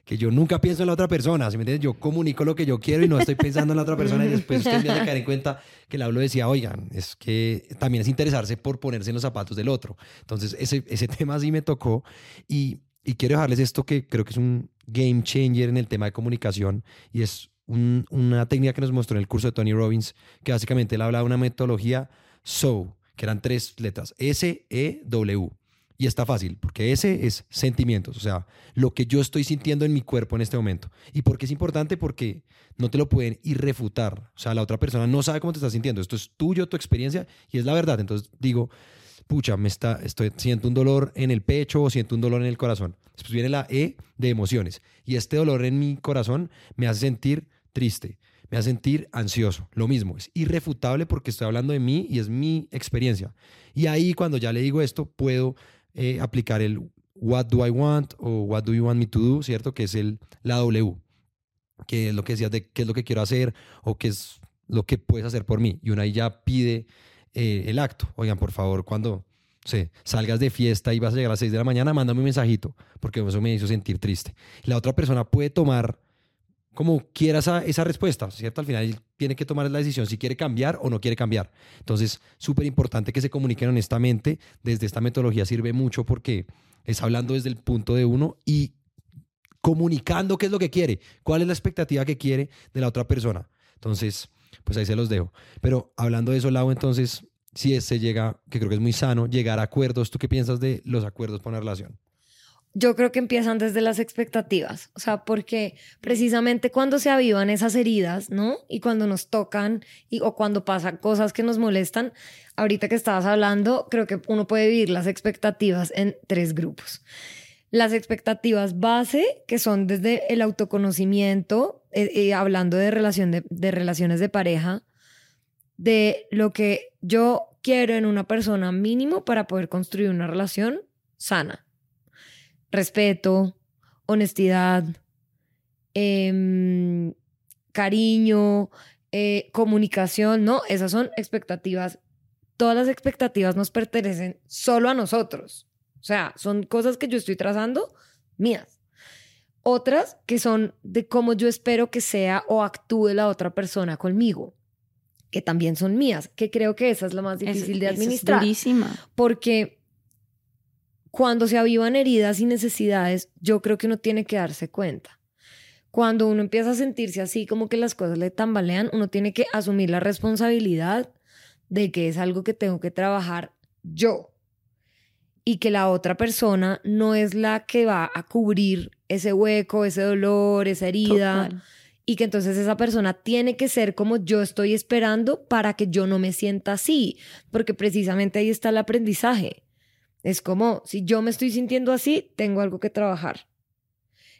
que yo nunca pienso en la otra persona, ¿sí me entiendes? Yo comunico lo que yo quiero y no estoy pensando en la otra persona y después usted me hace caer en cuenta que el hablo decía, oigan, es que también es interesarse por ponerse en los zapatos del otro. Entonces, ese, ese tema sí me tocó y, y quiero dejarles esto que creo que es un game changer en el tema de comunicación y es una técnica que nos mostró en el curso de Tony Robbins, que básicamente él habla de una metodología SO, que eran tres letras, S-E-W. Y está fácil, porque ese es sentimientos, o sea, lo que yo estoy sintiendo en mi cuerpo en este momento. ¿Y por qué es importante? Porque no te lo pueden irrefutar. O sea, la otra persona no sabe cómo te estás sintiendo. Esto es tuyo, tu experiencia, y es la verdad. Entonces digo, pucha, me está, estoy, siento un dolor en el pecho o siento un dolor en el corazón. Después viene la E de emociones. Y este dolor en mi corazón me hace sentir triste, me hace sentir ansioso. Lo mismo, es irrefutable porque estoy hablando de mí y es mi experiencia. Y ahí cuando ya le digo esto, puedo eh, aplicar el What do I want o What do you want me to do, ¿cierto? Que es el, la W, que es lo que decías de qué es lo que quiero hacer o qué es lo que puedes hacer por mí. Y una ahí ya pide eh, el acto. Oigan, por favor, cuando sé, salgas de fiesta y vas a llegar a las 6 de la mañana, mándame un mensajito, porque eso me hizo sentir triste. La otra persona puede tomar como quiera esa, esa respuesta, ¿cierto? Al final tiene que tomar la decisión si quiere cambiar o no quiere cambiar. Entonces, súper importante que se comuniquen honestamente. Desde esta metodología sirve mucho porque es hablando desde el punto de uno y comunicando qué es lo que quiere, cuál es la expectativa que quiere de la otra persona. Entonces, pues ahí se los dejo. Pero hablando de eso, Lau, entonces, si se llega, que creo que es muy sano, llegar a acuerdos, ¿tú qué piensas de los acuerdos para una relación? Yo creo que empiezan desde las expectativas, o sea, porque precisamente cuando se avivan esas heridas, ¿no? Y cuando nos tocan y, o cuando pasan cosas que nos molestan, ahorita que estabas hablando, creo que uno puede vivir las expectativas en tres grupos. Las expectativas base, que son desde el autoconocimiento, eh, eh, hablando de, relación de, de relaciones de pareja, de lo que yo quiero en una persona mínimo para poder construir una relación sana respeto, honestidad, em, cariño, eh, comunicación, ¿no? Esas son expectativas. Todas las expectativas nos pertenecen solo a nosotros. O sea, son cosas que yo estoy trazando mías. Otras que son de cómo yo espero que sea o actúe la otra persona conmigo, que también son mías, que creo que esa es la más difícil de administrar. Es durísima. Porque cuando se avivan heridas y necesidades, yo creo que uno tiene que darse cuenta. Cuando uno empieza a sentirse así, como que las cosas le tambalean, uno tiene que asumir la responsabilidad de que es algo que tengo que trabajar yo y que la otra persona no es la que va a cubrir ese hueco, ese dolor, esa herida. Y que entonces esa persona tiene que ser como yo estoy esperando para que yo no me sienta así, porque precisamente ahí está el aprendizaje. Es como, si yo me estoy sintiendo así, tengo algo que trabajar.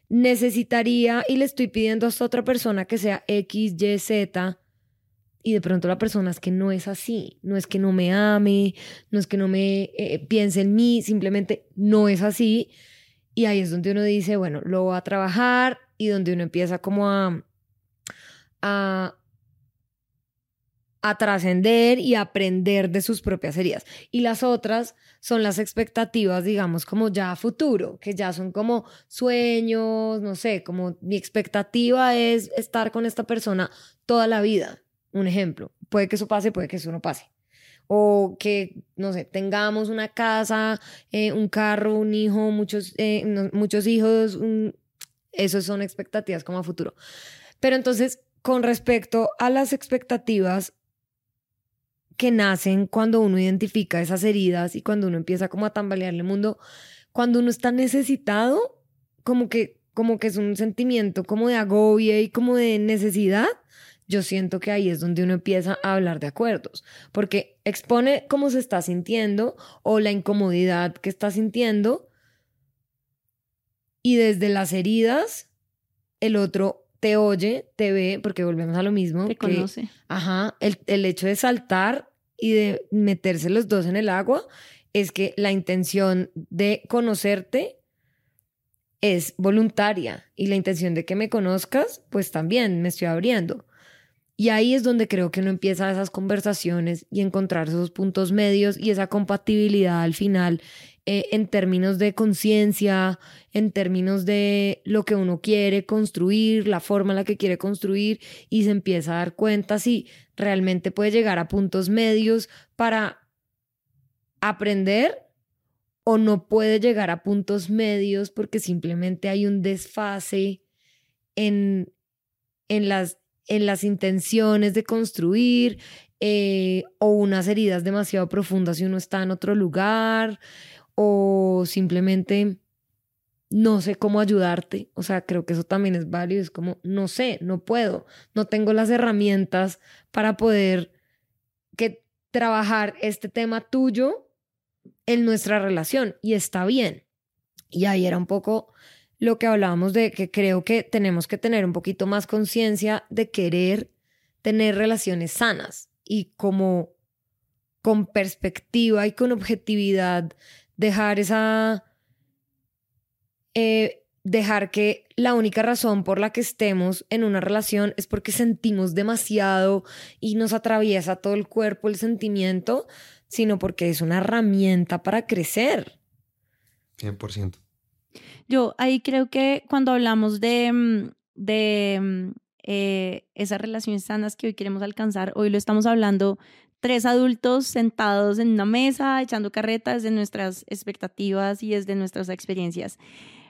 Necesitaría y le estoy pidiendo a esta otra persona que sea X, Y, Z. Y de pronto la persona es que no es así. No es que no me ame, no es que no me eh, piense en mí, simplemente no es así. Y ahí es donde uno dice, bueno, lo voy a trabajar y donde uno empieza como a, a a trascender y aprender de sus propias heridas. Y las otras son las expectativas, digamos, como ya a futuro, que ya son como sueños, no sé, como mi expectativa es estar con esta persona toda la vida. Un ejemplo, puede que eso pase, puede que eso no pase. O que, no sé, tengamos una casa, eh, un carro, un hijo, muchos, eh, muchos hijos, un... esos son expectativas como a futuro. Pero entonces, con respecto a las expectativas, que nacen cuando uno identifica esas heridas y cuando uno empieza como a tambalear el mundo, cuando uno está necesitado, como que, como que es un sentimiento como de agobio y como de necesidad, yo siento que ahí es donde uno empieza a hablar de acuerdos, porque expone cómo se está sintiendo o la incomodidad que está sintiendo y desde las heridas el otro te oye, te ve, porque volvemos a lo mismo. Te conoce. Ajá, el, el hecho de saltar y de meterse los dos en el agua es que la intención de conocerte es voluntaria y la intención de que me conozcas, pues también me estoy abriendo. Y ahí es donde creo que uno empieza esas conversaciones y encontrar esos puntos medios y esa compatibilidad al final eh, en términos de conciencia, en términos de lo que uno quiere construir, la forma en la que quiere construir y se empieza a dar cuenta si realmente puede llegar a puntos medios para aprender o no puede llegar a puntos medios porque simplemente hay un desfase en, en las en las intenciones de construir eh, o unas heridas demasiado profundas si uno está en otro lugar o simplemente no sé cómo ayudarte. O sea, creo que eso también es válido. Es como, no sé, no puedo, no tengo las herramientas para poder que trabajar este tema tuyo en nuestra relación y está bien. Y ahí era un poco lo que hablábamos de que creo que tenemos que tener un poquito más conciencia de querer tener relaciones sanas y como con perspectiva y con objetividad dejar esa... Eh, dejar que la única razón por la que estemos en una relación es porque sentimos demasiado y nos atraviesa todo el cuerpo el sentimiento, sino porque es una herramienta para crecer. 100%. Yo ahí creo que cuando hablamos de, mm, de mm, eh, esas relaciones sanas que hoy queremos alcanzar, hoy lo estamos hablando tres adultos sentados en una mesa, echando carretas de nuestras expectativas y desde nuestras experiencias.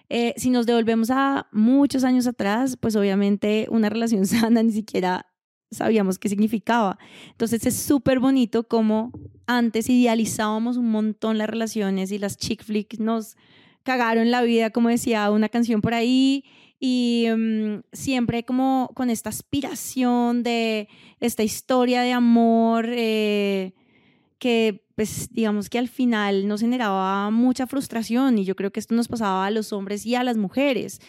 Eh, si nos devolvemos a muchos años atrás, pues obviamente una relación sana ni siquiera sabíamos qué significaba. Entonces es súper bonito como antes idealizábamos un montón las relaciones y las chick flicks nos cagaron la vida, como decía una canción por ahí, y mm, siempre como con esta aspiración de esta historia de amor eh, que pues digamos que al final nos generaba mucha frustración y yo creo que esto nos pasaba a los hombres y a las mujeres.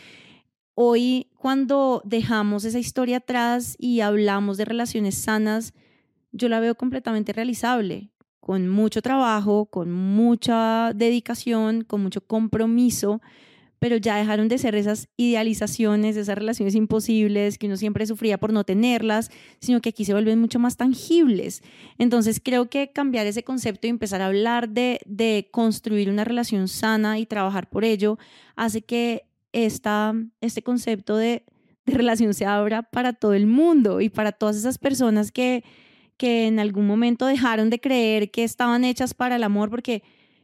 Hoy cuando dejamos esa historia atrás y hablamos de relaciones sanas, yo la veo completamente realizable, con mucho trabajo, con mucha dedicación, con mucho compromiso pero ya dejaron de ser esas idealizaciones, esas relaciones imposibles que uno siempre sufría por no tenerlas, sino que aquí se vuelven mucho más tangibles. Entonces creo que cambiar ese concepto y empezar a hablar de, de construir una relación sana y trabajar por ello hace que esta, este concepto de, de relación se abra para todo el mundo y para todas esas personas que, que en algún momento dejaron de creer que estaban hechas para el amor porque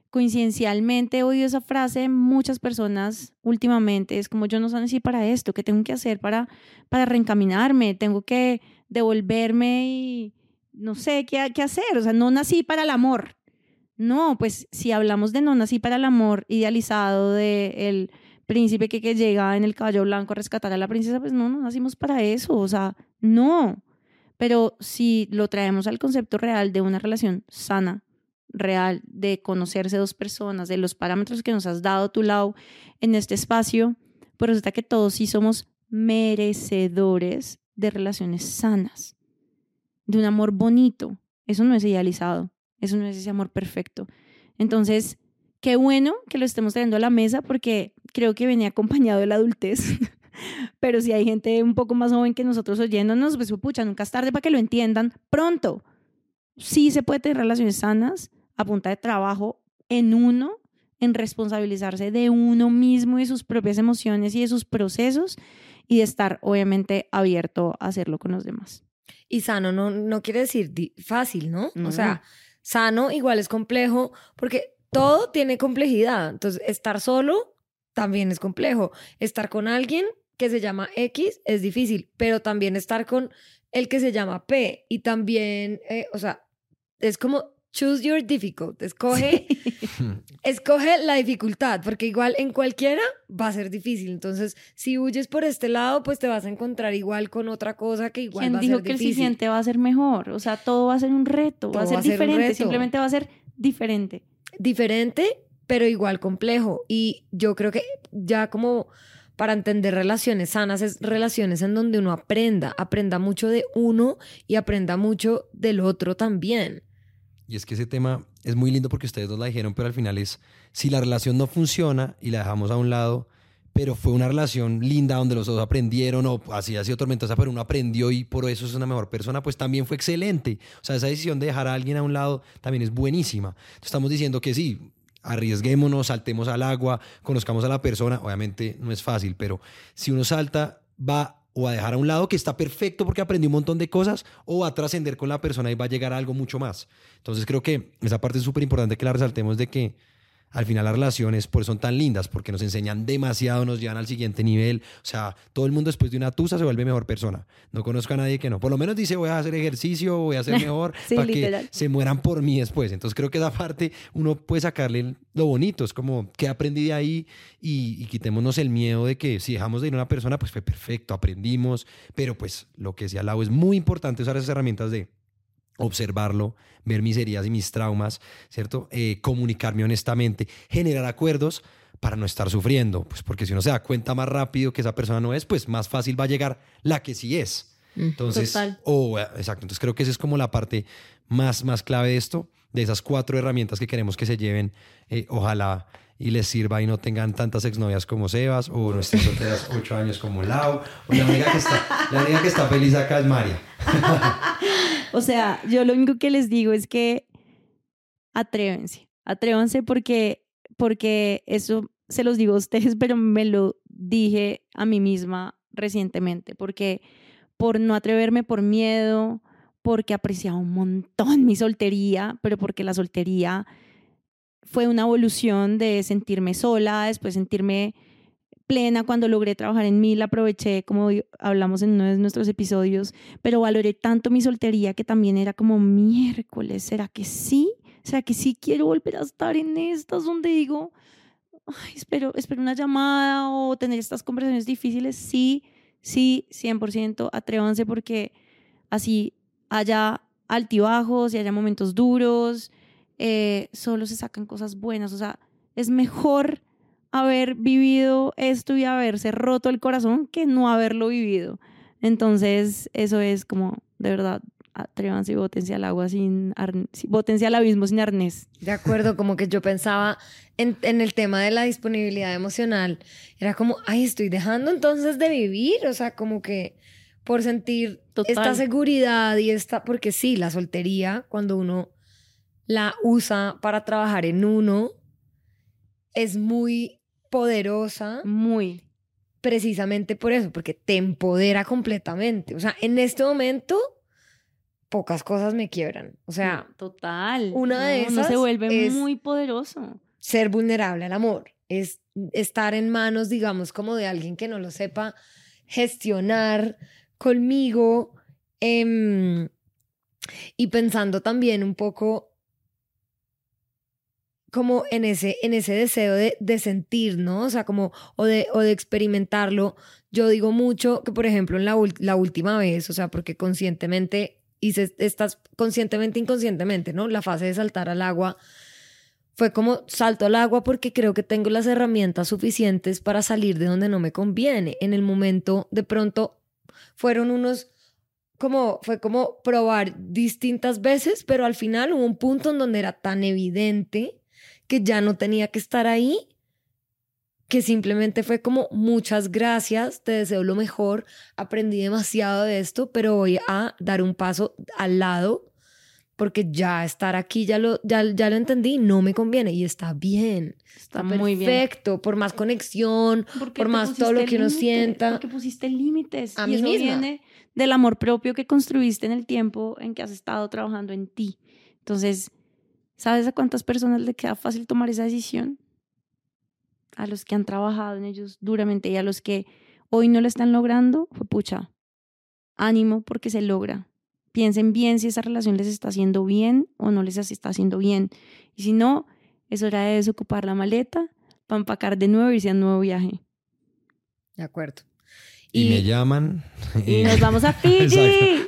coincidencialmente he oído esa frase muchas personas últimamente, es como yo no si para esto, ¿qué tengo que hacer para, para reencaminarme? Tengo que devolverme y no sé qué, qué hacer, o sea, no nací para el amor. No, pues si hablamos de no nací para el amor idealizado de el príncipe que, que llega en el caballo blanco a rescatar a la princesa, pues no, no nacimos para eso, o sea, no. Pero si lo traemos al concepto real de una relación sana, real de conocerse dos personas, de los parámetros que nos has dado tu lado en este espacio, pues resulta que todos sí somos merecedores de relaciones sanas, de un amor bonito. Eso no es idealizado, eso no es ese amor perfecto. Entonces, qué bueno que lo estemos trayendo a la mesa porque creo que venía acompañado de la adultez. Pero si hay gente un poco más joven que nosotros oyéndonos, pues pucha, nunca es tarde para que lo entiendan pronto. Sí se puede tener relaciones sanas, a punta de trabajo en uno, en responsabilizarse de uno mismo y sus propias emociones y de sus procesos y de estar obviamente abierto a hacerlo con los demás. Y sano no, no quiere decir fácil, ¿no? O sea, sano igual es complejo porque todo tiene complejidad. Entonces, estar solo también es complejo. Estar con alguien que se llama X es difícil, pero también estar con el que se llama P y también, eh, o sea, es como choose your difficult. Escoge, escoge la dificultad, porque igual en cualquiera va a ser difícil. Entonces, si huyes por este lado, pues te vas a encontrar igual con otra cosa que igual va a ser difícil. dijo que el siguiente va a ser mejor? O sea, todo va a ser un reto, va a ser diferente, simplemente va a ser diferente. Diferente, pero igual complejo. Y yo creo que ya como para entender relaciones sanas es relaciones en donde uno aprenda, aprenda mucho de uno y aprenda mucho del otro también. Y es que ese tema es muy lindo porque ustedes dos la dijeron, pero al final es, si la relación no funciona y la dejamos a un lado, pero fue una relación linda donde los dos aprendieron o así ha sido tormentosa, pero uno aprendió y por eso es una mejor persona, pues también fue excelente. O sea, esa decisión de dejar a alguien a un lado también es buenísima. Entonces, estamos diciendo que sí, arriesguémonos, saltemos al agua, conozcamos a la persona. Obviamente no es fácil, pero si uno salta, va o a dejar a un lado que está perfecto porque aprendió un montón de cosas, o a trascender con la persona y va a llegar a algo mucho más. Entonces creo que esa parte es súper importante que la resaltemos de que al final las relaciones por son tan lindas, porque nos enseñan demasiado, nos llevan al siguiente nivel. O sea, todo el mundo después de una tusa se vuelve mejor persona. No conozco a nadie que no. Por lo menos dice, voy a hacer ejercicio, voy a hacer mejor, para que se mueran por mí después. Entonces creo que esa parte uno puede sacarle lo bonito. Es como, que aprendí de ahí? Y, y quitémonos el miedo de que si dejamos de ir a una persona, pues fue perfecto, aprendimos. Pero pues lo que decía lado es muy importante usar esas herramientas de observarlo, ver mis heridas y mis traumas, ¿cierto? Eh, comunicarme honestamente, generar acuerdos para no estar sufriendo, pues porque si uno se da cuenta más rápido que esa persona no es, pues más fácil va a llegar la que sí es. Entonces, Total. o, eh, exacto. Entonces creo que esa es como la parte más, más clave de esto, de esas cuatro herramientas que queremos que se lleven. eh, ojalá y les sirva y no tengan tantas exnovias como Sebas o no estén solteras ocho años como Lau. O la única que está, la única que está feliz acá es María. O sea, yo lo único que les digo es que atrévense, atrévanse porque, porque eso se los digo a ustedes, pero me lo dije a mí misma recientemente, porque por no atreverme por miedo, porque apreciaba un montón mi soltería, pero porque la soltería fue una evolución de sentirme sola, después sentirme plena cuando logré trabajar en mí, la aproveché como hablamos en uno de nuestros episodios, pero valoré tanto mi soltería que también era como miércoles, ¿será que sí? ¿Será que sí quiero volver a estar en estas donde digo, espero, espero una llamada o tener estas conversaciones difíciles? Sí, sí, 100%, atrévanse porque así haya altibajos y haya momentos duros, eh, solo se sacan cosas buenas, o sea, es mejor haber vivido esto y haberse roto el corazón que no haberlo vivido. Entonces, eso es como, de verdad, atrévanse y bótense al agua sin arnés, bótense al abismo sin arnés. De acuerdo, como que yo pensaba en, en, el tema de la disponibilidad emocional, era como, ay, estoy dejando entonces de vivir, o sea, como que por sentir Total. esta seguridad y esta, porque sí, la soltería, cuando uno la usa para trabajar en uno, es muy poderosa. Muy. Precisamente por eso, porque te empodera completamente. O sea, en este momento, pocas cosas me quiebran. O sea, total. Una de no, esas no se vuelve muy poderoso. Ser vulnerable al amor. Es estar en manos, digamos, como de alguien que no lo sepa gestionar conmigo. Eh, y pensando también un poco como en ese, en ese deseo de, de, sentir, ¿no? O sea, como, o de, o de experimentarlo. Yo digo mucho que, por ejemplo, en la, la última vez, o sea, porque conscientemente hice, estás conscientemente, inconscientemente, ¿no? La fase de saltar al agua fue como salto al agua porque creo que tengo las herramientas suficientes para salir de donde no me conviene. En el momento, de pronto, fueron unos como fue como probar distintas veces, pero al final hubo un punto en donde era tan evidente que ya no tenía que estar ahí, que simplemente fue como muchas gracias, te deseo lo mejor, aprendí demasiado de esto, pero voy a dar un paso al lado porque ya estar aquí ya lo ya, ya lo entendí, no me conviene y está bien. Está, Está muy bien. perfecto, por más conexión, por más todo lo que uno sienta. Porque pusiste límites. A y mí eso misma. viene del amor propio que construiste en el tiempo en que has estado trabajando en ti. Entonces, ¿sabes a cuántas personas le queda fácil tomar esa decisión? A los que han trabajado en ellos duramente y a los que hoy no lo están logrando, fue pucha. Ánimo porque se logra. Piensen bien si esa relación les está haciendo bien o no les está haciendo bien. Y si no, es hora de desocupar la maleta para empacar de nuevo y irse a un nuevo viaje. De acuerdo. Y, me llaman. Y nos vamos a Fiji.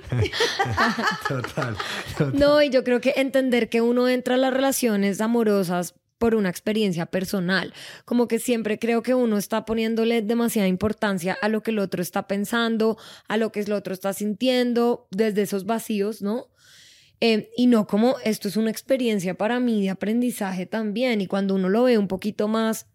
total, total. No, y yo creo que entender que uno entra a las relaciones amorosas por una experiencia personal. Como que siempre creo que uno está poniéndole demasiada importancia a lo que el otro está pensando, a lo que el otro está sintiendo, desde esos vacíos, ¿no? Eh, y no como esto es una experiencia para mí de aprendizaje también. Y cuando uno lo ve un poquito más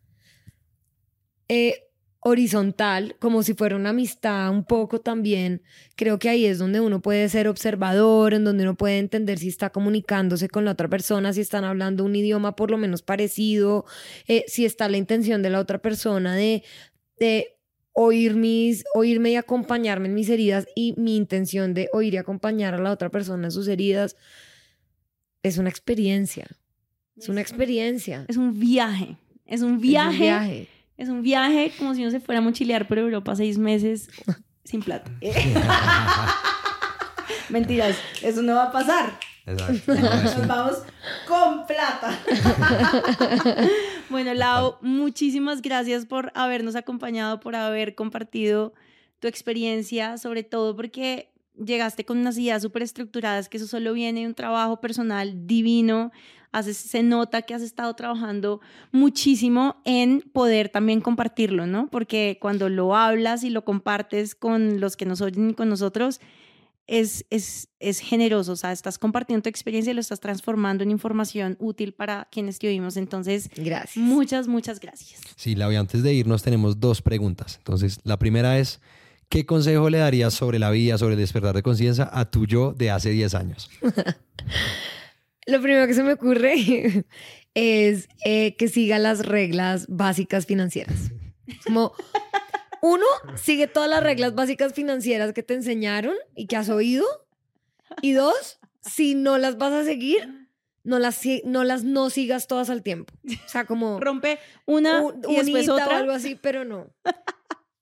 eh, horizontal, como si fuera una amistad un poco también, creo que ahí es donde uno puede ser observador, en donde uno puede entender si está comunicándose con la otra persona, si están hablando un idioma por lo menos parecido, eh, si está la intención de la otra persona de, de oír mis, oírme y acompañarme en mis heridas y mi intención de oír y acompañar a la otra persona en sus heridas es una experiencia. Es una experiencia. Es un viaje. Es un viaje. Es un viaje. Es un viaje como si uno se fuera a mochilear por Europa seis meses sin plata. Mentiras, eso no va a pasar. Exacto. Nos vamos con plata. bueno, Lau, muchísimas gracias por habernos acompañado, por haber compartido tu experiencia, sobre todo porque llegaste con unas ideas súper estructuradas, que eso solo viene de un trabajo personal divino. Haces, se nota que has estado trabajando muchísimo en poder también compartirlo, ¿no? Porque cuando lo hablas y lo compartes con los que nos oyen y con nosotros, es, es, es generoso, o sea, estás compartiendo tu experiencia y lo estás transformando en información útil para quienes te oímos. Entonces, Gracias. muchas, muchas gracias. Sí, Lau, y antes de irnos tenemos dos preguntas. Entonces, la primera es, ¿qué consejo le darías sobre la vida, sobre el despertar de conciencia a tu yo de hace 10 años? Lo primero que se me ocurre es eh, que siga las reglas básicas financieras. Como uno, sigue todas las reglas básicas financieras que te enseñaron y que has oído. Y dos, si no las vas a seguir, no las, no las no sigas todas al tiempo. O sea, como Rompe una un- y después unita o otra. algo así, pero no.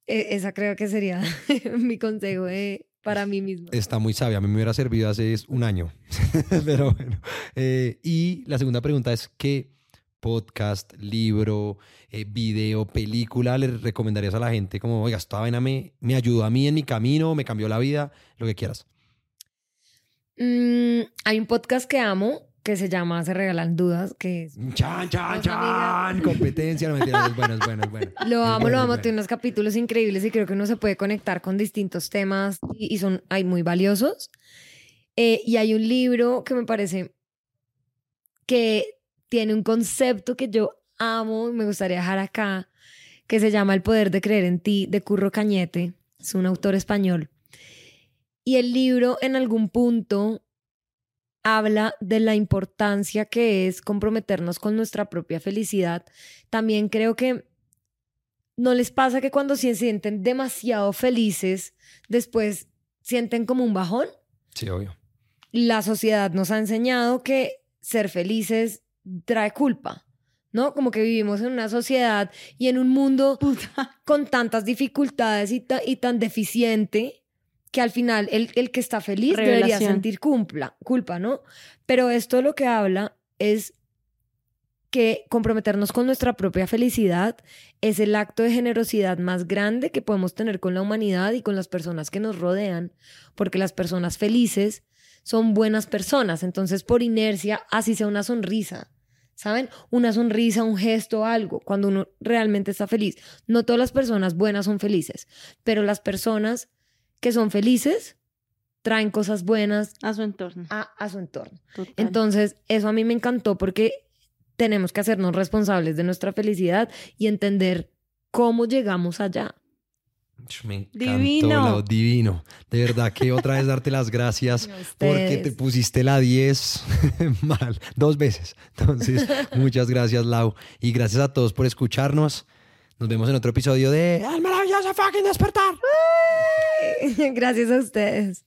E- esa creo que sería mi consejo eh, para mí mismo. Está muy sabia, a mí me hubiera servido hace un año. Pero bueno. Eh, y la segunda pregunta es, ¿qué podcast, libro, eh, video, película le recomendarías a la gente? Como, oiga, esta vaina me, me ayudó a mí en mi camino, me cambió la vida, lo que quieras. Mm, hay un podcast que amo que se llama Se Regalan Dudas, que es Chan, chan, Dos chan. Competencia, no mentiras, es bueno, es bueno, es bueno. Lo amo, bueno, lo amo. bueno. Tiene unos capítulos increíbles y creo que uno se puede conectar con distintos temas y, y son hay muy valiosos. Eh, y hay un libro que me parece que tiene un concepto que yo amo y me gustaría dejar acá, que se llama El poder de creer en ti, de Curro Cañete. Es un autor español. Y el libro en algún punto habla de la importancia que es comprometernos con nuestra propia felicidad. También creo que no les pasa que cuando se sienten demasiado felices, después sienten como un bajón. Sí, obvio. La sociedad nos ha enseñado que ser felices trae culpa, ¿no? Como que vivimos en una sociedad y en un mundo con tantas dificultades y, ta- y tan deficiente que al final el, el que está feliz debería sentir culpa, culpa, ¿no? Pero esto lo que habla es que comprometernos con nuestra propia felicidad es el acto de generosidad más grande que podemos tener con la humanidad y con las personas que nos rodean, porque las personas felices son buenas personas, entonces por inercia, así sea una sonrisa, ¿saben? Una sonrisa, un gesto, algo, cuando uno realmente está feliz. No todas las personas buenas son felices, pero las personas que son felices traen cosas buenas A su entorno. a, a su entorno. total. Entonces, eso a mí me encantó porque tenemos que hacernos responsables de nuestra felicidad y entender cómo llegamos allá. Me encantó, Divino. Lau, divino. De verdad que otra vez darte las gracias porque te pusiste la 10 mal, dos veces. Entonces, muchas gracias, Lau. Y gracias a todos por escucharnos. Nos vemos en otro episodio de El maravilloso fucking despertar. Gracias a ustedes.